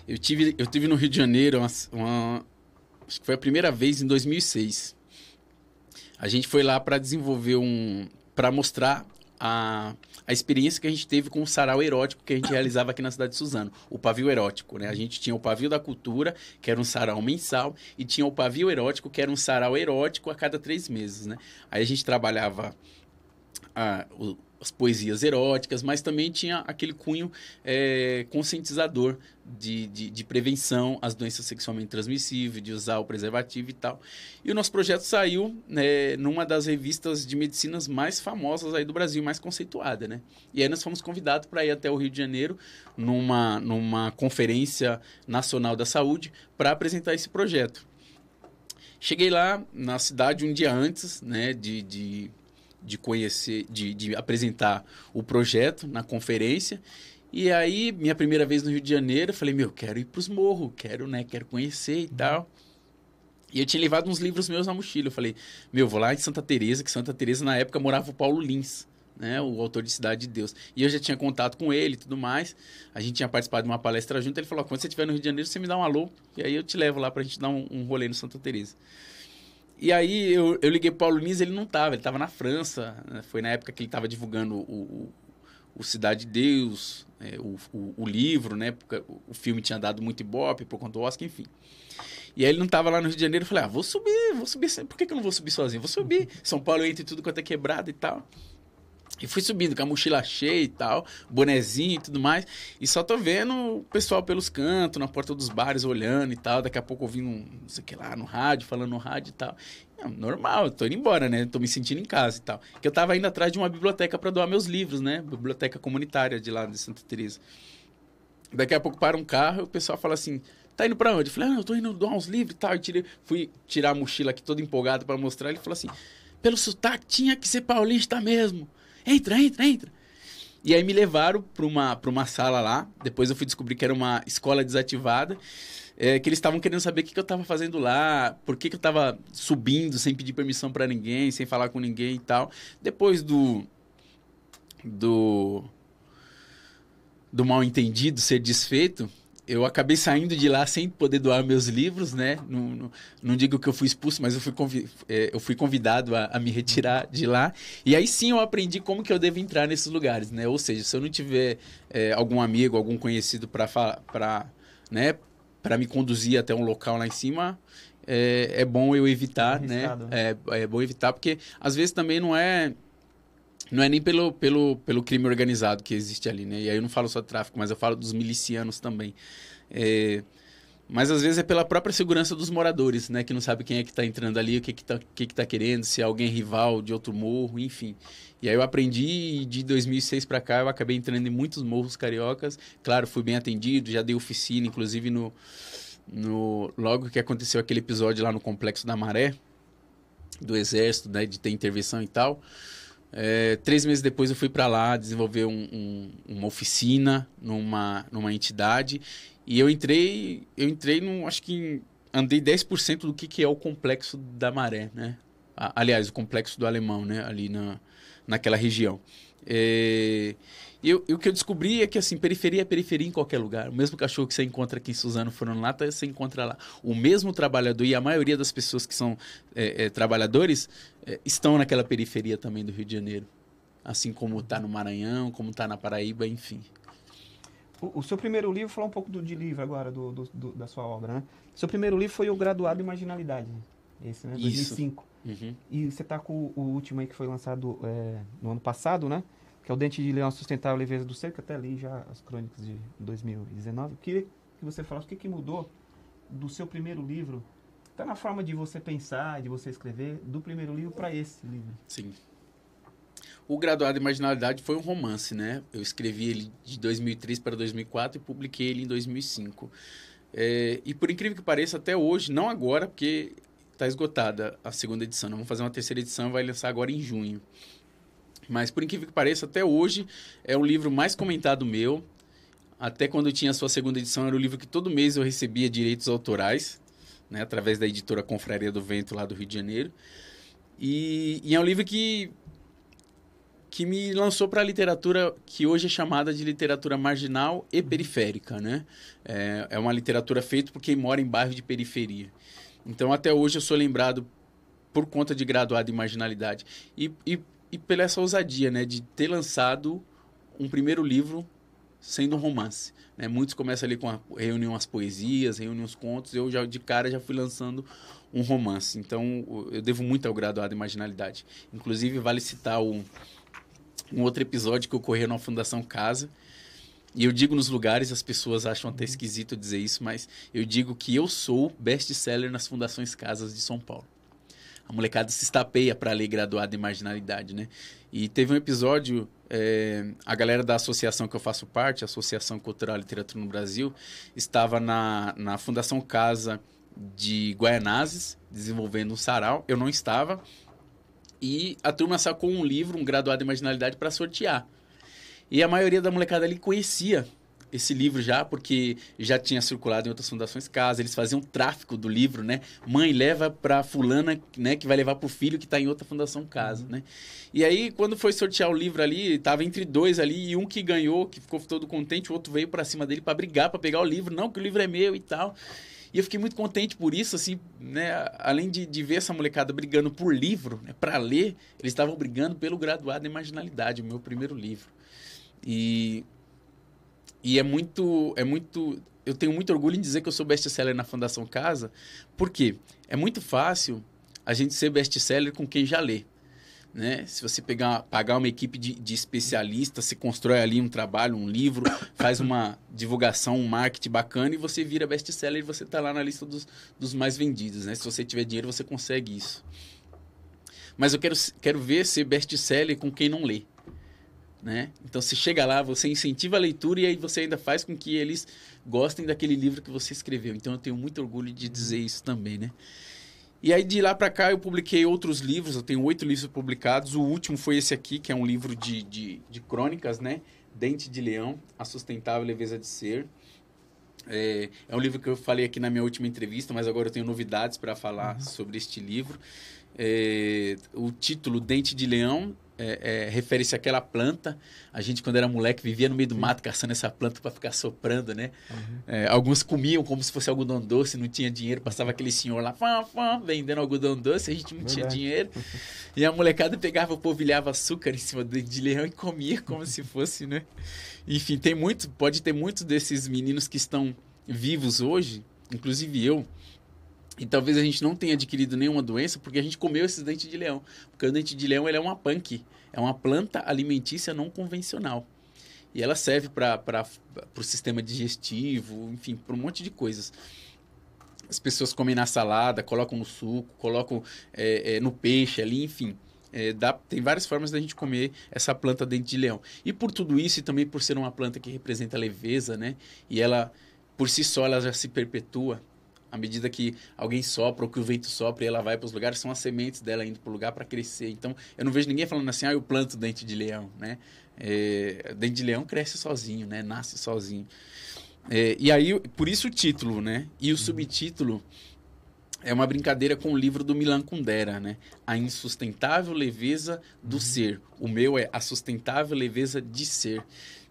Eu tive, eu tive no Rio de Janeiro uma, uma acho que foi a primeira vez em 2006. A gente foi lá para desenvolver um para mostrar a, a experiência que a gente teve com o sarau erótico que a gente realizava aqui na cidade de Suzano, o pavio erótico, né? A gente tinha o pavio da cultura, que era um sarau mensal, e tinha o pavio erótico, que era um sarau erótico a cada três meses, né? Aí a gente trabalhava a, o, as poesias eróticas, mas também tinha aquele cunho é, conscientizador de, de, de, prevenção às doenças sexualmente transmissíveis, de usar o preservativo e tal. E o nosso projeto saiu né, numa das revistas de medicinas mais famosas aí do Brasil, mais conceituada, né? E aí nós fomos convidados para ir até o Rio de Janeiro numa, numa conferência nacional da saúde para apresentar esse projeto. Cheguei lá na cidade um dia antes, né, de, de de conhecer, de, de apresentar o projeto na conferência. E aí, minha primeira vez no Rio de Janeiro, eu falei, meu, quero ir para os morros, quero, né, quero conhecer e tal. E eu tinha levado uns livros meus na mochila. Eu falei, meu, vou lá em Santa Teresa, que Santa Teresa na época morava o Paulo Lins, né, o autor de Cidade de Deus. E eu já tinha contato com ele e tudo mais. A gente tinha participado de uma palestra junto. Ele falou, quando você estiver no Rio de Janeiro, você me dá um alô, e aí eu te levo lá para a gente dar um, um rolê no Santa Teresa. E aí eu, eu liguei pro Paulo Lins, ele não tava, ele tava na França. Né? Foi na época que ele tava divulgando o, o, o Cidade de Deus, é, o, o, o, livro, né? Porque o filme tinha dado muito ibope por conta do Oscar, enfim. E aí ele não tava lá no Rio de Janeiro, eu falei, ah, vou subir, vou subir. Por que, que eu não vou subir sozinho? Vou subir. São Paulo entra e tudo quanto é quebrado e tal. E fui subindo com a mochila cheia e tal, bonezinho e tudo mais. E só tô vendo o pessoal pelos cantos, na porta dos bares, olhando e tal. Daqui a pouco ouvindo, um, não sei o que lá, no rádio, falando no rádio e tal. Normal, tô indo embora, né? Tô me sentindo em casa e tal. Que eu tava indo atrás de uma biblioteca para doar meus livros, né? Biblioteca comunitária de lá de Santa Teresa. Daqui a pouco para um carro e o pessoal fala assim: tá indo pra onde? Eu falei, ah, eu tô indo doar uns livros e tal. Eu tirei, fui tirar a mochila aqui todo empolgado para mostrar. Ele falou assim: pelo sotaque tinha que ser paulista mesmo. Entra, entra, entra. E aí me levaram para uma, uma sala lá. Depois eu fui descobrir que era uma escola desativada. É, que eles estavam querendo saber o que, que eu estava fazendo lá, por que, que eu estava subindo sem pedir permissão para ninguém, sem falar com ninguém e tal. Depois do. do. do mal entendido ser desfeito, eu acabei saindo de lá sem poder doar meus livros, né? Não, não, não digo que eu fui expulso, mas eu fui, convi é, eu fui convidado a, a, me retirar de lá. E aí sim eu aprendi como que eu devo entrar nesses lugares, né? Ou seja, se eu não tiver é, algum amigo, algum conhecido para né, para me conduzir até um local lá em cima, é, é bom eu evitar, né? É, é bom evitar, porque às vezes também não é não é nem pelo, pelo, pelo crime organizado que existe ali, né? E aí eu não falo só tráfico, mas eu falo dos milicianos também. É, mas às vezes é pela própria segurança dos moradores, né? Que não sabe quem é que está entrando ali, o que que tá, que que tá querendo, se é alguém rival de outro morro, enfim. E aí eu aprendi de 2006 para cá eu acabei entrando em muitos morros cariocas. Claro, fui bem atendido, já dei oficina, inclusive no, no logo que aconteceu aquele episódio lá no Complexo da Maré, do Exército, né? De ter intervenção e tal. É, três meses depois eu fui para lá desenvolver um, um, uma oficina numa, numa entidade e eu entrei, eu entrei num, acho que andei 10% do que, que é o complexo da maré, né? Aliás, o complexo do alemão, né? Ali na, naquela região. É, E eu, o que eu descobri é que, assim, periferia é periferia em qualquer lugar. O mesmo cachorro que você encontra aqui em Suzano Foronata, você encontra lá. O mesmo trabalhador, e a maioria das pessoas que são é, é, trabalhadores é, estão naquela periferia também do Rio de Janeiro. Assim como está no Maranhão, como está na Paraíba, enfim. O, o, seu primeiro livro, falar um pouco do, de livro agora, do, do, do, da sua obra, né? Seu primeiro livro foi O Graduado em Marginalidade, esse, né? 2005. Uhum. E você está com o, último aí que foi lançado é, no ano passado, né? Que é o Dente de Leão Sustentável Leveza do que até li já as crônicas de 2019. Eu queria que você falasse o que, que mudou do seu primeiro livro, está na forma de você pensar, de você escrever, do primeiro livro para esse livro. Sim. O Graduado em Marginalidade foi um romance, né? Eu escrevi ele de 2003 para 2004 e publiquei ele em 2005. É, e por incrível que pareça, até hoje, não agora, porque está esgotada a segunda edição. Nós vamos fazer uma terceira edição, vai lançar agora em junho. Mas por incrível que pareça, até hoje é o livro mais comentado meu. Até quando tinha a sua segunda edição, era o livro que todo mês eu recebia direitos autorais, né, através da editora Confraria do Vento, lá do Rio de Janeiro. E, e é um livro que que me lançou para a literatura que hoje é chamada de literatura marginal e periférica, né? É, é uma literatura feita por quem mora em bairro de periferia. Então, até hoje eu sou lembrado por conta de graduado em marginalidade e, e, e pela essa ousadia, né, de ter lançado um primeiro livro sendo um romance. Né? Muitos começam ali com a, reuniam as poesias, reuniam os contos. Eu já de cara já fui lançando um romance. Então eu devo muito ao graduado em marginalidade. Inclusive vale citar um outro episódio que ocorreu na Fundação Casa. E eu digo nos lugares, as pessoas acham até esquisito dizer isso, mas eu digo que eu sou best-seller nas Fundações Casas de São Paulo. A molecada se estapeia para ler graduado em marginalidade, né? E teve um episódio, é, a galera da associação que eu faço parte, a Associação Cultural e Literatura no Brasil, estava na, na Fundação Casa de Guaianazes, desenvolvendo um sarau. Eu não estava, e a turma sacou um livro, um graduado em marginalidade, para sortear. E a maioria da molecada ali conhecia esse livro já, porque já tinha circulado em outras fundações casa, eles faziam tráfico do livro, né? Mãe leva para fulana, né, que vai levar pro filho que está em outra fundação casa, né? E aí quando foi sortear o livro ali, tava entre dois ali e um que ganhou, que ficou todo contente, o outro veio para cima dele para brigar, para pegar o livro, não que o livro é meu e tal. E eu fiquei muito contente por isso, assim, né? Além de, de ver essa molecada brigando por livro, né? para ler, eles estavam brigando pelo graduado em marginalidade, o meu primeiro livro. E, e é muito, é muito, eu tenho muito orgulho em dizer que eu sou best-seller na Fundação Casa, porque é muito fácil a gente ser best-seller com quem já lê. Né? Se você pegar, pagar uma equipe de, de especialistas, se constrói ali um trabalho, um livro, faz uma divulgação, um marketing bacana e você vira best-seller e você está lá na lista dos, dos mais vendidos. Né? Se você tiver dinheiro, você consegue isso. Mas eu quero, quero ver ser best-seller com quem não lê. Né? Então, se chega lá, você incentiva a leitura e aí você ainda faz com que eles gostem daquele livro que você escreveu. Então, eu tenho muito orgulho de dizer isso também, né? E aí de lá para cá eu publiquei outros livros, eu tenho oito livros publicados. O último foi esse aqui, que é um livro de, de, de crônicas, né? Dente de Leão, A Sustentável Leveza de Ser. É, é, um livro que eu falei aqui na minha última entrevista, mas agora eu tenho novidades para falar uhum. sobre este livro. É, o título Dente de Leão é, é, refere-se àquela planta. A gente, quando era moleque, vivia no meio do mato caçando essa planta para ficar soprando, né? Uhum. É, alguns comiam como se fosse algodão doce, não tinha dinheiro, passava aquele senhor lá fã, fã, vendendo algodão doce, a gente não Verdade. tinha dinheiro. E a molecada pegava, polvilhava açúcar em cima de leão e comia como se fosse, né? Enfim, tem muito, pode ter muitos desses meninos que estão vivos hoje, inclusive eu, e talvez a gente não tenha adquirido nenhuma doença porque a gente comeu esses dentes de leão. Porque o dente de leão ele é uma punk, é uma planta alimentícia não convencional. E ela serve para o sistema digestivo, enfim, para um monte de coisas. As pessoas comem na salada, colocam no suco, colocam é, é, no peixe ali, enfim. É, dá, tem várias formas da gente comer essa planta dente de leão. E por tudo isso, e também por ser uma planta que representa leveza, né? E ela, por si só, ela já se perpetua à medida que alguém sopra ou que o vento sopra e ela vai para os lugares, são as sementes dela indo para o lugar para crescer. Então, eu não vejo ninguém falando assim, ah, eu planto dente de leão, né? É, dente de leão cresce sozinho, né? Nasce sozinho. É, e aí, por isso o título, né? E o uhum. subtítulo é uma brincadeira com o livro do Milan Kundera, né? A insustentável leveza do uhum. ser. O meu é a sustentável leveza de ser.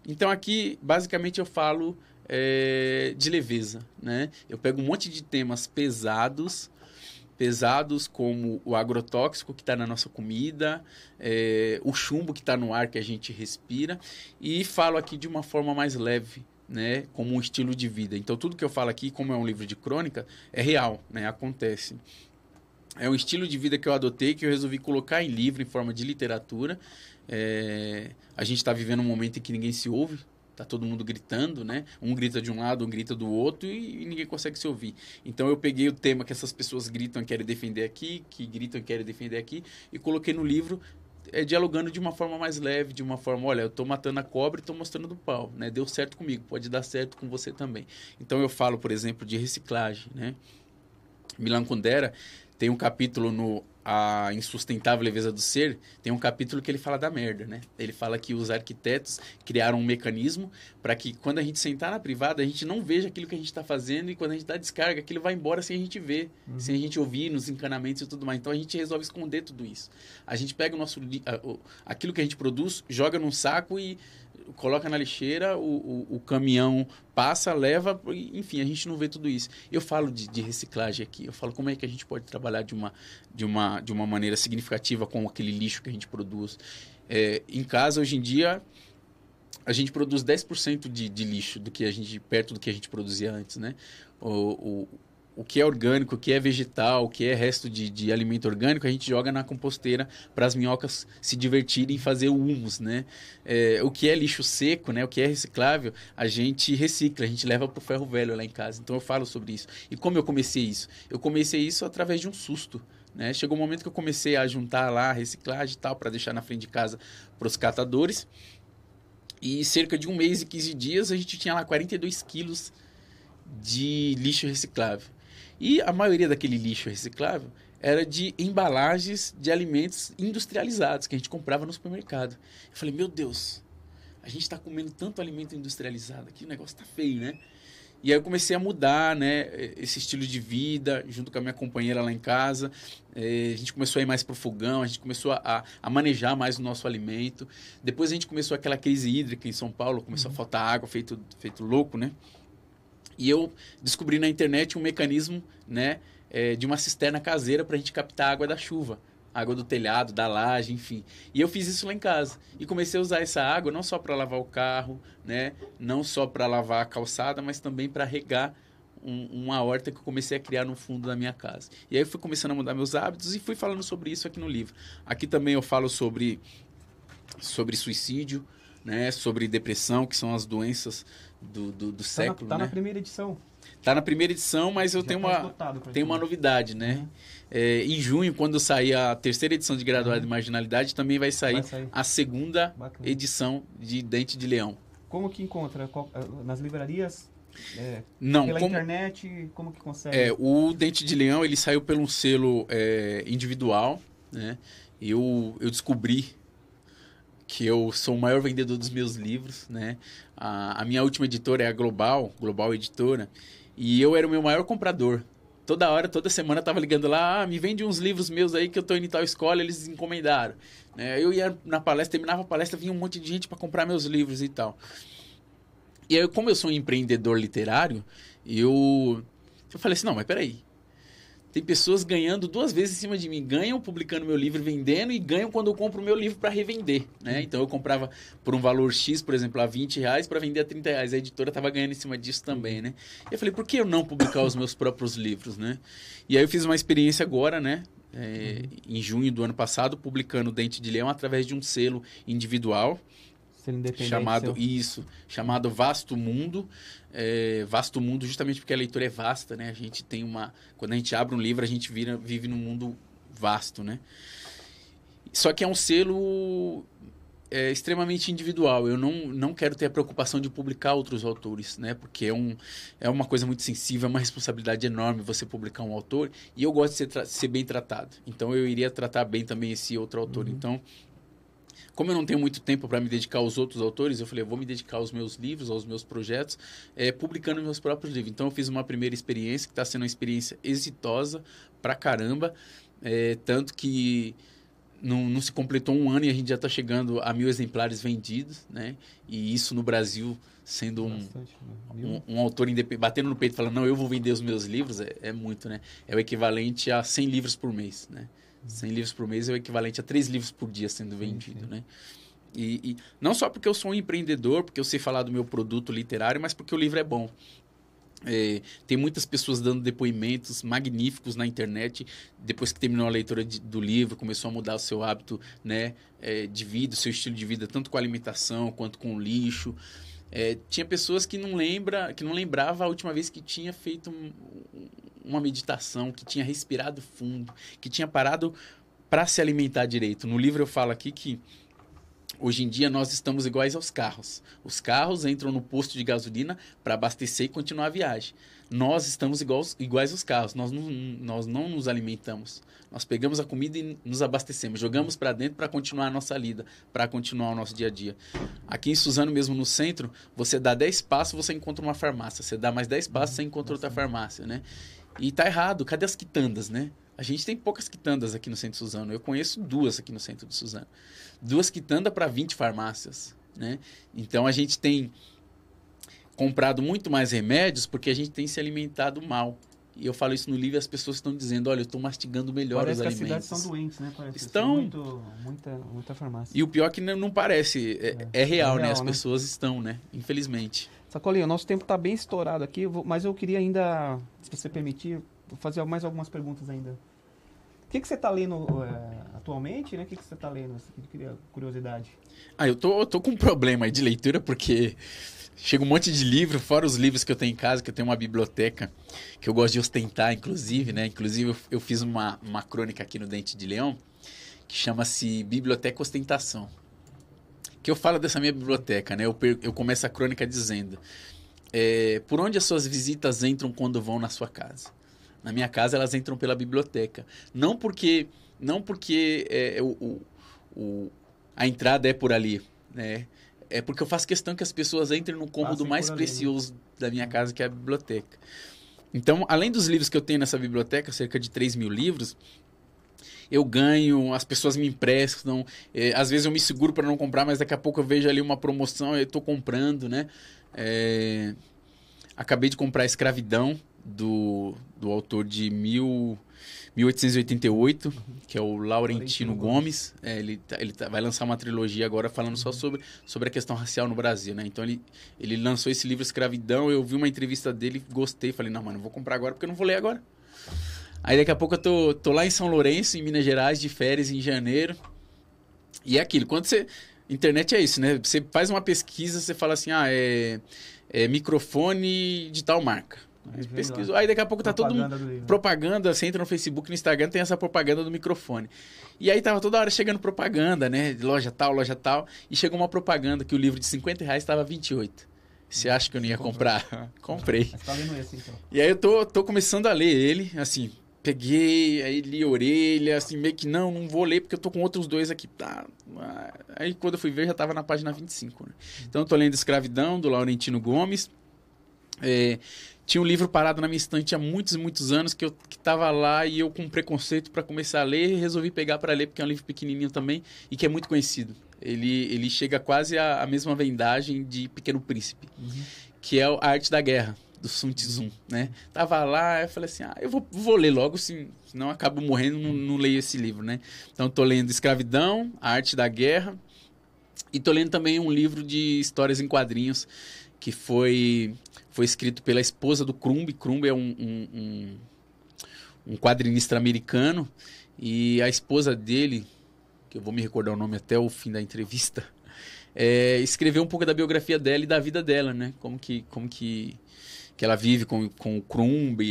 Então aqui, basicamente, eu falo é, de leveza, né? Eu pego um monte de temas pesados, pesados como o agrotóxico que está na nossa comida, é, o chumbo que está no ar que a gente respira, e falo aqui de uma forma mais leve, né, como um estilo de vida. Então tudo que eu falo aqui, como é um livro de crônica, é real, né, acontece. É um estilo de vida que eu adotei, que eu resolvi colocar em livro, em forma de literatura. É, a gente está vivendo um momento em que ninguém se ouve, tá todo mundo gritando, né? Um grita de um lado, um grita do outro e, e, ninguém consegue se ouvir. Então eu peguei o tema que essas pessoas gritam e querem defender aqui, que gritam e querem defender aqui, e coloquei no livro é, dialogando de uma forma mais leve, de uma forma, olha, eu estou matando a cobra e estou mostrando o pau, né? Deu certo comigo, pode dar certo com você também. Então eu falo, por exemplo, de reciclagem, né? Milan Kundera tem um capítulo no a insustentável leveza do ser, tem um capítulo que ele fala da merda, né? Ele fala que os arquitetos criaram um mecanismo para que quando a gente sentar na privada, a gente não veja aquilo que a gente está fazendo e quando a gente dá descarga, aquilo vai embora sem a gente ver, uhum. sem a gente ouvir nos encanamentos e tudo mais. Então a gente resolve esconder tudo isso. A gente pega o nosso aquilo que a gente produz, joga num saco e coloca na lixeira, o, o, o, caminhão passa, leva, enfim, a gente não vê tudo isso. Eu falo de, de, reciclagem aqui, eu falo como é que a gente pode trabalhar de uma, de uma, de uma maneira significativa com aquele lixo que a gente produz. É, em casa, hoje em dia, a gente produz 10% de, de lixo do que a gente, perto do que a gente produzia antes, né? O, o, o que é orgânico, o que é vegetal, o que é resto de, de alimento orgânico, a gente joga na composteira para as minhocas se divertirem e fazer o humus, né? É, o que é lixo seco, né? O que é reciclável, a gente recicla, a gente leva para o ferro velho lá em casa. Então eu falo sobre isso. E como eu comecei isso? Eu comecei isso através de um susto. Né? Chegou um momento que eu comecei a juntar lá reciclagem e tal para deixar na frente de casa para os catadores. E cerca de um mês e 15 dias a gente tinha lá 42 quilos de lixo reciclável. E a maioria daquele lixo reciclável era de embalagens de alimentos industrializados que a gente comprava no supermercado. Eu falei, meu Deus, a gente está comendo tanto alimento industrializado aqui, o negócio está feio, né? E aí eu comecei a mudar, né, esse estilo de vida, junto com a minha companheira lá em casa. É, a gente começou a ir mais para o fogão, a gente começou a, a, manejar mais o nosso alimento. Depois a gente começou aquela crise hídrica em São Paulo, começou uhum. a faltar água, feito, feito louco, né? E eu descobri na internet um mecanismo, né, é, de uma cisterna caseira para a gente captar água da chuva, água do telhado, da laje, enfim. E eu fiz isso lá em casa e comecei a usar essa água não só para lavar o carro, né, não só para lavar a calçada, mas também para regar um, uma horta que eu comecei a criar no fundo da minha casa. E aí eu fui começando a mudar meus hábitos e fui falando sobre isso aqui no livro. Aqui também eu falo sobre sobre suicídio, né, sobre depressão, que são as doenças do, do, do tá século. Na, tá né? na primeira edição. Tá na primeira edição, mas eu Já tenho tá uma, tenho uma novidade, né? Uhum. É, em junho, quando sair a terceira edição de Graduado uhum. de Marginalidade, também vai sair, vai sair. a segunda Bacana. edição de Dente de Leão. Como que encontra? Eh, nas livrarias? É, Não, pela como, internet, como que consegue? É, o Dente de Leão, ele saiu pelo um selo é, individual, né? Eu, eu descobri que eu sou o maior vendedor dos meus livros, né? A, a, minha última editora é a Global, Global Editora, e eu era o meu maior comprador. Toda hora, toda semana eu tava ligando lá, ah, me vende uns livros meus aí que eu tô indo em tal escola, eles encomendaram. Né? Eu ia na palestra, terminava a palestra, vinha um monte de gente para comprar meus livros e tal. E aí, como eu sou um empreendedor literário, eu, eu falei assim, não, mas peraí, tem pessoas ganhando duas vezes em cima de mim. Ganham publicando meu livro, vendendo, e ganham quando eu compro o meu livro para revender. Né? Uhum. Então eu comprava por um valor X, por exemplo, a 20 reais, para vender a 30 reais. A editora estava ganhando em cima disso também. Né? E eu falei, por que eu não publicar os meus próprios livros? Né? E aí eu fiz uma experiência agora, né? É, uhum. em junho do ano passado, publicando Dente de Leão através de um selo individual chamado seu. isso chamado vasto mundo. É, vasto mundo justamente porque a leitura é vasta né? A gente tem uma quando a gente abre um livro a gente vira, vive num mundo vasto né? Só que é um selo é, extremamente individual. Eu não, não quero ter a preocupação de publicar outros autores né? Porque é, um, é uma coisa muito sensível é uma responsabilidade enorme você publicar um autor e eu gosto de ser, ser bem tratado. Então eu iria tratar bem também esse outro autor. Uhum. então como eu não tenho muito tempo para me dedicar aos outros autores, eu falei, eu vou me dedicar aos meus livros, aos meus projetos, é, publicando meus próprios livros. Então eu fiz uma primeira experiência que está sendo uma experiência exitosa pra caramba, é, tanto que não, não, se completou um ano e a gente já está chegando a mil exemplares vendidos, né? E isso no Brasil sendo um, Bastante, né? um, um, autor independente, batendo no peito falando, não, eu vou vender os meus livros, é, é, muito, né? É o equivalente a 100 livros por mês, né? 100 livros por mês é o equivalente a 3 livros por dia sendo vendido, sim, sim. né? E, e, não só porque eu sou um empreendedor, porque eu sei falar do meu produto literário, mas porque o livro é bom. É, tem muitas pessoas dando depoimentos magníficos na internet depois que terminou a leitura de, do livro, começou a mudar o seu hábito né, é, de vida, o seu estilo de vida, tanto com a alimentação quanto com o lixo. É, tinha pessoas que não lembra, que não lembrava a última vez que tinha feito um, uma meditação, que tinha respirado fundo, que tinha parado para se alimentar direito. No livro eu falo aqui que Hoje em dia nós estamos iguais aos carros. Os carros entram no posto de gasolina para abastecer e continuar a viagem. Nós estamos iguais, iguais aos carros. Nós não, nós não nos alimentamos. Nós pegamos a comida e nos abastecemos. Jogamos para dentro para continuar a nossa lida, para continuar o nosso dia a dia. Aqui em Suzano, mesmo no centro, você dá 10 passos, você encontra uma farmácia. Você dá mais 10 passos, você encontra outra farmácia, né? E tá errado. Cadê as quitandas, né? A gente tem poucas quitandas aqui no centro de Suzano. Eu conheço duas aqui no centro de Suzano. Duas quitandas para 20 farmácias. Né? Então a gente tem comprado muito mais remédios porque a gente tem se alimentado mal. E eu falo isso no livro e as pessoas estão dizendo, olha, eu estou mastigando melhor parece os alimentos. Parece que as cidades são doentes, né? Parece estão... Muito, muita, muita farmácia. E o pior é que não, parece, é, é, é real, é né? Real, as né? pessoas estão, né? Infelizmente. Sacolinha, o nosso tempo está bem estourado aqui, mas eu queria ainda, se você permitir, fazer mais algumas perguntas ainda. O que, que você está lendo é, atualmente, né? O que, que você está lendo? curiosidade. Ah, eu tô, eu tô com um problema aí de leitura, porque chega um monte de livro, fora os livros que eu tenho em casa, que eu tenho uma biblioteca que eu gosto de ostentar, inclusive, né? Inclusive, eu, eu fiz uma, uma crônica aqui no Dente de Leão, que chama-se Biblioteca Ostentação. Que eu falo dessa minha biblioteca, né? Eu, eu começo a crônica dizendo: é, Por onde as suas visitas entram quando vão na sua casa? Na minha casa elas entram pela biblioteca. Não porque não porque é, o, o, a entrada é por ali, né? É porque eu faço questão que as pessoas entrem no cômodo mais precioso da minha casa, que é a biblioteca. Então, além dos livros que eu tenho nessa biblioteca, cerca de 3 mil livros, eu ganho, as pessoas me emprestam. É, às vezes eu me seguro para não comprar, mas daqui a pouco eu vejo ali uma promoção e eu estou comprando, né? É, acabei de comprar Escravidão, do, do autor de mil, 1888, uhum. que é o Laurentino Gomes. É, ele tá, ele tá, vai lançar uma trilogia agora falando só uhum. sobre, sobre a questão racial no Brasil, né? Então ele, ele lançou esse livro Escravidão, eu vi uma entrevista dele, gostei, falei, não, mano, vou comprar agora porque eu não vou ler agora. Aí daqui a pouco eu tô, tô lá em São Lourenço, em Minas Gerais, de férias em janeiro. E é aquilo, quando você... Internet é isso, né? Você faz uma pesquisa, você fala assim, ah, é, é microfone de tal marca. Aí pesquisou. Aí daqui a pouco tá todo mundo. Propaganda, você entra no Facebook, no Instagram, tem essa propaganda do microfone. E aí tava toda hora chegando propaganda, né? De loja tal, loja tal. E chegou uma propaganda que o livro de 50 reais estava 28. Você acha que eu não ia comprar? Comprei. Mas tá esse, então. E aí eu tô, tô começando a ler ele, assim, peguei, aí li a orelha, assim, meio que não, não vou ler porque eu tô com outros dois aqui. Tá. Aí quando eu fui ver, já tava na página 25, né? Então eu tô lendo Escravidão, do Laurentino Gomes. É, tinha um livro parado na minha estante há muitos e muitos anos que eu que tava lá e eu com preconceito para começar a ler, resolvi pegar para ler porque é um livro pequenininho também e que é muito conhecido. Ele, ele chega quase à, mesma vendagem de Pequeno Príncipe, uhum. que é a Arte da Guerra do Sun Tzu, né? Tava lá, eu falei assim, ah, eu vou, vou ler logo, assim, senão acabo morrendo, não, não leio esse livro, né? Então tô lendo Escravidão, A Arte da Guerra e tô lendo também um livro de histórias em quadrinhos que foi foi escrito pela esposa do Crumb. Crumb é um, um, um, um quadrinista americano. E a esposa dele, que eu vou me recordar o nome até o fim da entrevista, é, escreveu um pouco da biografia dela e da vida dela, né? Como que, como que, que ela vive com, com o Crumb,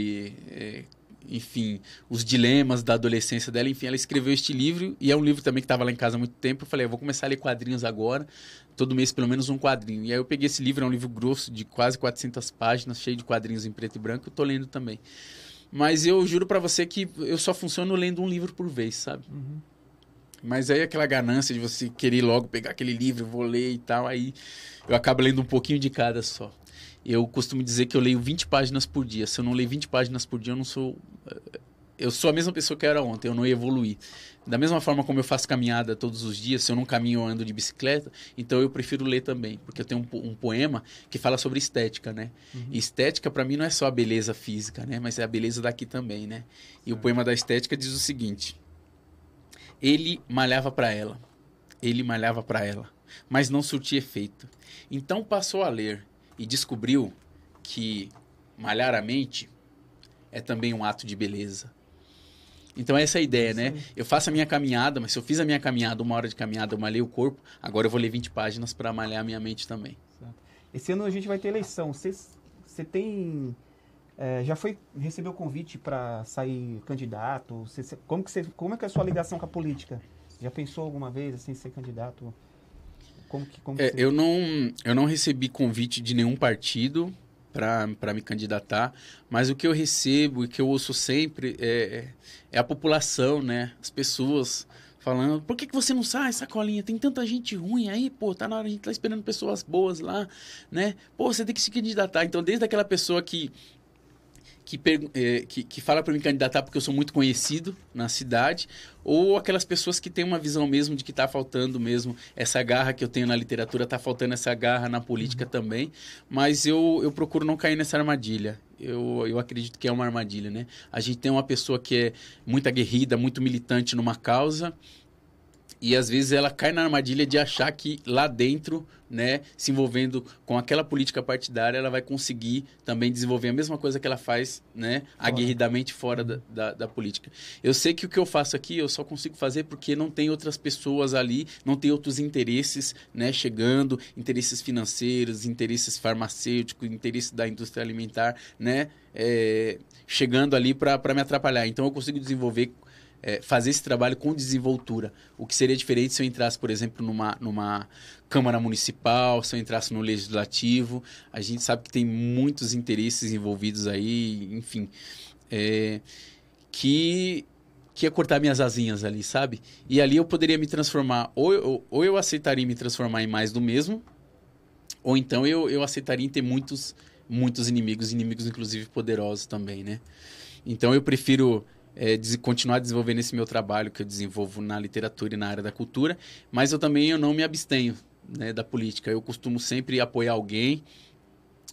é, enfim, os dilemas da adolescência dela. Enfim, ela escreveu este livro e é um livro também que estava lá em casa há muito tempo. Eu falei, eu vou começar a ler quadrinhos agora todo mês pelo menos um quadrinho. E aí eu peguei esse livro, é um livro grosso de quase 400 páginas, cheio de quadrinhos em preto e branco, eu tô lendo também. Mas eu juro para você que eu só funciono lendo um livro por vez, sabe? Uhum. Mas aí aquela ganância de você querer logo pegar aquele livro, vou ler e tal, aí eu acabo lendo um pouquinho de cada só. Eu costumo dizer que eu leio 20 páginas por dia. Se eu não ler 20 páginas por dia, eu não sou. Eh, eu sou a mesma pessoa que eu era ontem, eu não ia evoluir. Da mesma forma como eu faço caminhada todos os dias, se eu não caminho ou ando de bicicleta, então eu prefiro ler também, porque eu tenho um, um poema que fala sobre estética, né? Uhum. Estética para mim não é só a beleza física, né? Mas é a beleza daqui também, né? E o poema da estética diz o seguinte: Ele malhava para ela, ele malhava para ela, mas não surtia efeito. Então passou a ler e descobriu que malhar a mente é também um ato de beleza. Então essa é a ideia, né? Eu faço a minha caminhada, mas se eu fiz a minha caminhada, uma hora de caminhada, eu malhei o corpo, agora eu vou ler 20 páginas para malhar a minha mente também. Esse ano a gente vai ter eleição. Você, tem. É, já foi recebeu convite para sair candidato? Você, como, que você, como é que é a sua ligação com a política? Já pensou alguma vez assim ser candidato? Como que, como é, você... eu não eu não recebi convite de nenhum partido para me candidatar, mas o que eu recebo e que eu ouço sempre é, é a população, né? As pessoas falando, por que, que você não sai, sacolinha? Tem tanta gente ruim aí, pô, tá na hora, a gente tá esperando pessoas boas lá, né? Pô, você tem que se candidatar. Então, desde aquela pessoa que que, eh, que, que fala para me candidatar porque eu sou muito conhecido na cidade, ou aquelas pessoas que têm uma visão mesmo de que está faltando mesmo essa garra que eu tenho na literatura, está faltando essa garra na política uhum. também, mas eu, eu procuro não cair nessa armadilha. Eu, eu acredito que é uma armadilha, né? A gente tem uma pessoa que é muito aguerrida, muito militante numa causa, e às vezes ela cai na armadilha de achar que lá dentro, né, se envolvendo com aquela política partidária, ela vai conseguir também desenvolver a mesma coisa que ela faz, né, aguerridamente fora da, da, da, política. Eu sei que o que eu faço aqui eu só consigo fazer porque não tem outras pessoas ali, não tem outros interesses, né, chegando, interesses financeiros, interesses farmacêuticos, interesses da indústria alimentar, né, é, chegando ali para me atrapalhar. Então eu consigo desenvolver é, fazer esse trabalho com desenvoltura. O que seria diferente se eu entrasse, por exemplo, numa, numa Câmara Municipal, se eu entrasse no Legislativo. A gente sabe que tem muitos interesses envolvidos aí, enfim. É, que que ia cortar minhas asinhas ali, sabe? E ali eu poderia me transformar, ou eu, ou eu aceitaria me transformar em mais do mesmo, ou então eu, eu aceitaria em ter muitos, muitos inimigos, inimigos inclusive poderosos também, né? Então eu prefiro é, de continuar desenvolvendo esse meu trabalho que eu desenvolvo na literatura e na área da cultura, mas eu também eu não me abstenho né, da política. Eu costumo sempre apoiar alguém,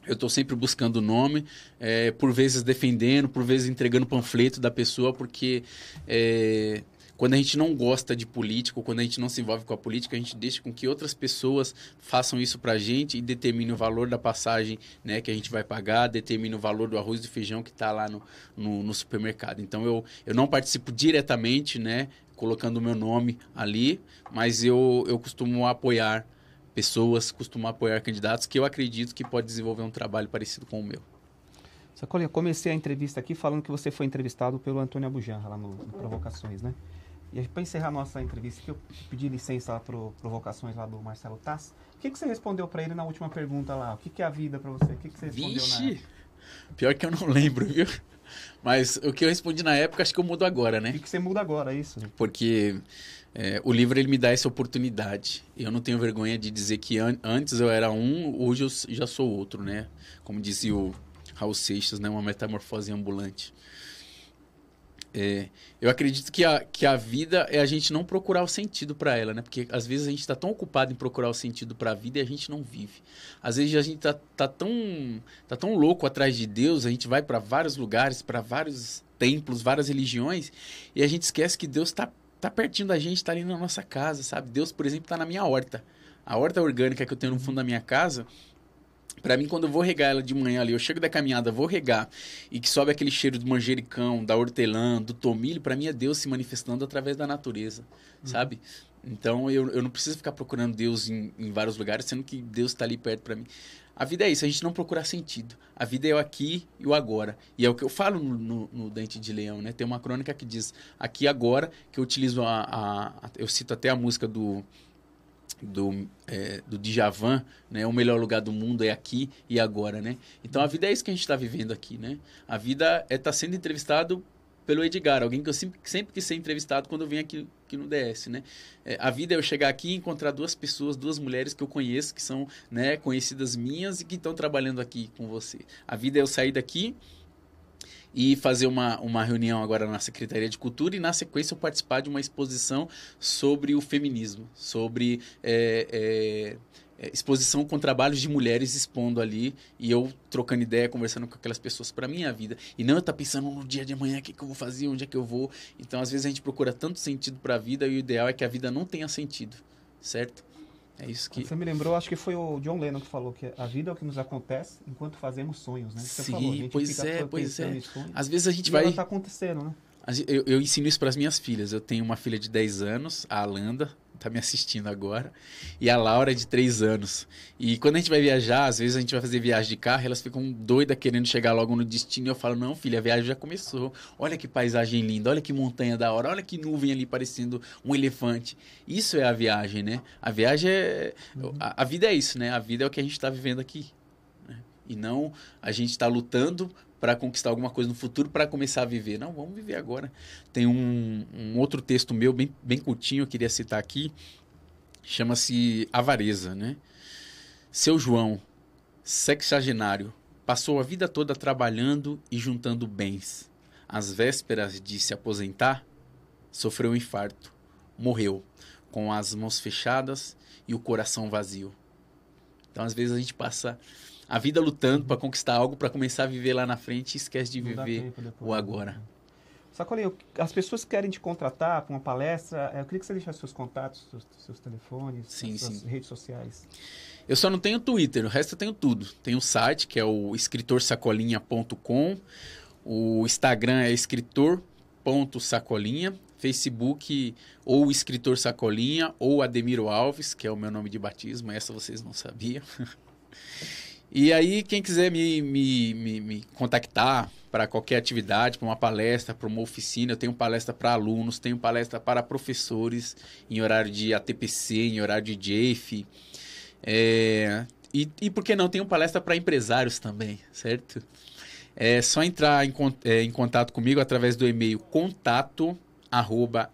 eu estou sempre buscando o nome, é, por vezes defendendo, por vezes entregando panfleto da pessoa, porque é, quando a gente não gosta de político, quando a gente não se envolve com a política, a gente deixa com que outras pessoas façam isso para a gente e determine o valor da passagem né, que a gente vai pagar, determine o valor do arroz e do feijão que está lá no, no, no, supermercado. Então, eu, eu não participo diretamente, né, colocando o meu nome ali, mas eu, eu costumo apoiar pessoas, costumo apoiar candidatos que eu acredito que pode desenvolver um trabalho parecido com o meu. Sacolinha, comecei a entrevista aqui falando que você foi entrevistado pelo Antônio Abujanra lá no, no Provocações, né? E para encerrar nossa entrevista aqui, eu pedi licença lá para provocações lá do Marcelo Tass. O que, que você respondeu para ele na última pergunta lá? O que, que é a vida para você? O que, que você respondeu Vixe, na Pior que eu não lembro, viu? Mas o que eu respondi na época, acho que eu mudo agora, né? O que, que você muda agora, é isso? Porque é, o livro ele me dá essa oportunidade. Eu não tenho vergonha de dizer que an antes eu era um, hoje eu já sou outro, né? Como dizia o Raul Seixas, né? Uma metamorfose ambulante. É, eu acredito que a, que a vida é a gente não procurar o sentido para ela, né? Porque às vezes a gente está tão ocupado em procurar o sentido para a vida e a gente não vive. Às vezes a gente tá, tá, tão, tá tão louco atrás de Deus, a gente vai para vários lugares, para vários templos, várias religiões, e a gente esquece que Deus está tá pertinho da gente, está ali na nossa casa, sabe? Deus, por exemplo, está na minha horta. A horta orgânica que eu tenho no fundo da minha casa, para mim, quando eu vou regar ela de manhã ali, eu chego da caminhada, vou regar, e que sobe aquele cheiro do manjericão, da hortelã, do tomilho, para mim é Deus se manifestando através da natureza, uhum. sabe? Então eu, eu não preciso ficar procurando Deus em, em vários lugares, sendo que Deus está ali perto para mim. A vida é isso, a gente não procurar sentido. A vida é o aqui e o agora. E é o que eu falo no, no, no Dente de Leão, né? Tem uma crônica que diz aqui agora, que eu utilizo a, a, a eu cito até a música do do, é, do Djavan, né? O melhor lugar do mundo é aqui e agora, né? Então a vida é isso que a gente está vivendo aqui, né? A vida é estar tá sendo entrevistado pelo Edgar, alguém que eu sempre, sempre quis ser entrevistado quando eu vim aqui aqui no DS, né? É, a vida é eu chegar aqui e encontrar duas pessoas, duas mulheres que eu conheço, que são né, conhecidas minhas e que estão trabalhando aqui com você. A vida é eu sair daqui e fazer uma, uma reunião agora na Secretaria de Cultura e, na sequência, eu participar de uma exposição sobre o feminismo, sobre é, é, é exposição com trabalhos de mulheres expondo ali e eu trocando ideia, conversando com aquelas pessoas para minha vida. E não eu estar tá pensando no dia de amanhã, o que, que eu vou fazer, onde é que eu vou. Então, às vezes, a gente procura tanto sentido para a vida e o ideal é que a vida não tenha sentido, certo? É isso que. Você me lembrou, acho que foi o John Lennon que falou que a vida é o que nos acontece enquanto fazemos sonhos, né? Você Sim, falou, pois é, pois é. Às vezes a gente vai. Está acontecendo, né? Eu, eu ensino isso para as minhas filhas. Eu tenho uma filha de 10 anos, a Alanda, tá me assistindo agora, e a Laura de 3 anos. E quando a gente vai viajar, às vezes a gente vai fazer viagem de carro, elas ficam doidas querendo chegar logo no destino. E eu falo: Não, filha, a viagem já começou. Olha que paisagem linda, olha que montanha da hora, olha que nuvem ali parecendo um elefante. Isso é a viagem, né? A viagem é. Uhum. A, a, vida é isso, né? A vida é o que a gente está vivendo aqui. Né? E não a gente está lutando para conquistar alguma coisa no futuro para começar a viver. Não, vamos viver agora. Tem um, um outro texto meu, bem, bem curtinho, eu queria citar aqui, chama-se Avareza, né? Seu João, sexagenário, passou a vida toda trabalhando e juntando bens. Às vésperas de se aposentar, sofreu um infarto. Morreu, com as mãos fechadas e o coração vazio. Então, às vezes, a gente passa a vida lutando para conquistar algo, para começar a viver lá na frente e esquece de viver o agora. Sacolinho, as pessoas que querem te contratar para uma palestra, eu queria que você deixasse seus contatos, seus, seus telefones, sim, suas sim. redes sociais. Eu só não tenho Twitter, o resto eu tenho tudo. Tem o site, que é o escritorsacolinha.com. O Instagram é escritor.sacolinha. Facebook ou Escritor Sacolinha ou Ademiro Alves, que é o meu nome de batismo. Essa vocês não sabiam. E aí, quem quiser me, me, me, me contactar para qualquer atividade, para uma palestra, para uma oficina, eu tenho palestra para alunos, tenho palestra para professores em horário de ATPC, em horário de JAFE. É, e, e por que não? Tenho palestra para empresários também, certo? É só entrar em, é, em contato comigo através do e-mail contato arroba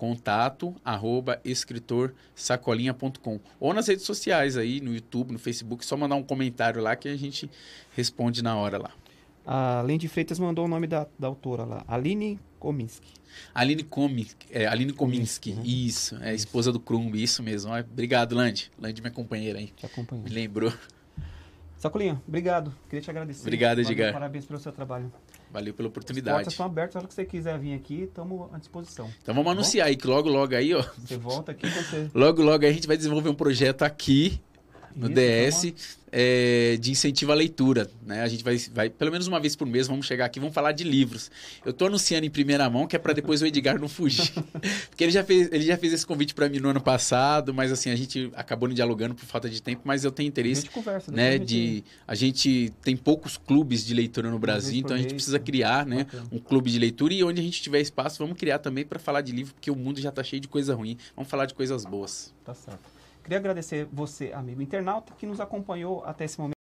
contato arroba escritorsacolinha.com ou nas redes sociais aí, no YouTube, no Facebook, só mandar um comentário lá que a gente responde na hora lá. A Lindy Freitas mandou o nome da, da autora lá, Aline Kominski. Aline Kominski, é, Aline Kominski, né? isso, é isso. esposa do Krumb, isso mesmo. Obrigado, Land. Land, minha companheira aí. Te acompanhou. Me lembrou. Sacolinha, obrigado. Queria te agradecer. Obrigado, Edgar. Parabéns pelo seu trabalho. Valeu pela oportunidade. As portas estão abertas, a hora que você quiser vir aqui, estamos à disposição. Então vamos tá anunciar aí, que logo, logo aí, ó. Você volta aqui, você... Logo, logo aí a gente vai desenvolver um projeto aqui no Isso, DS é, de incentivo à leitura. Né? A gente vai, vai, pelo menos uma vez por mês, vamos chegar aqui vamos falar de livros. Eu estou anunciando em primeira mão, que é para depois o Edgar não fugir. Porque ele já fez, ele já fez esse convite para mim no ano passado, mas assim, a gente acabou não dialogando por falta de tempo, mas eu tenho interesse. A gente conversa, né? De, a gente tem poucos clubes de leitura no Brasil, então a gente precisa criar né, um clube de leitura e onde a gente tiver espaço, vamos criar também para falar de livro, porque o mundo já está cheio de coisa ruim. Vamos falar de coisas boas. Tá certo. Queria agradecer você, amigo internauta, que nos acompanhou até esse momento.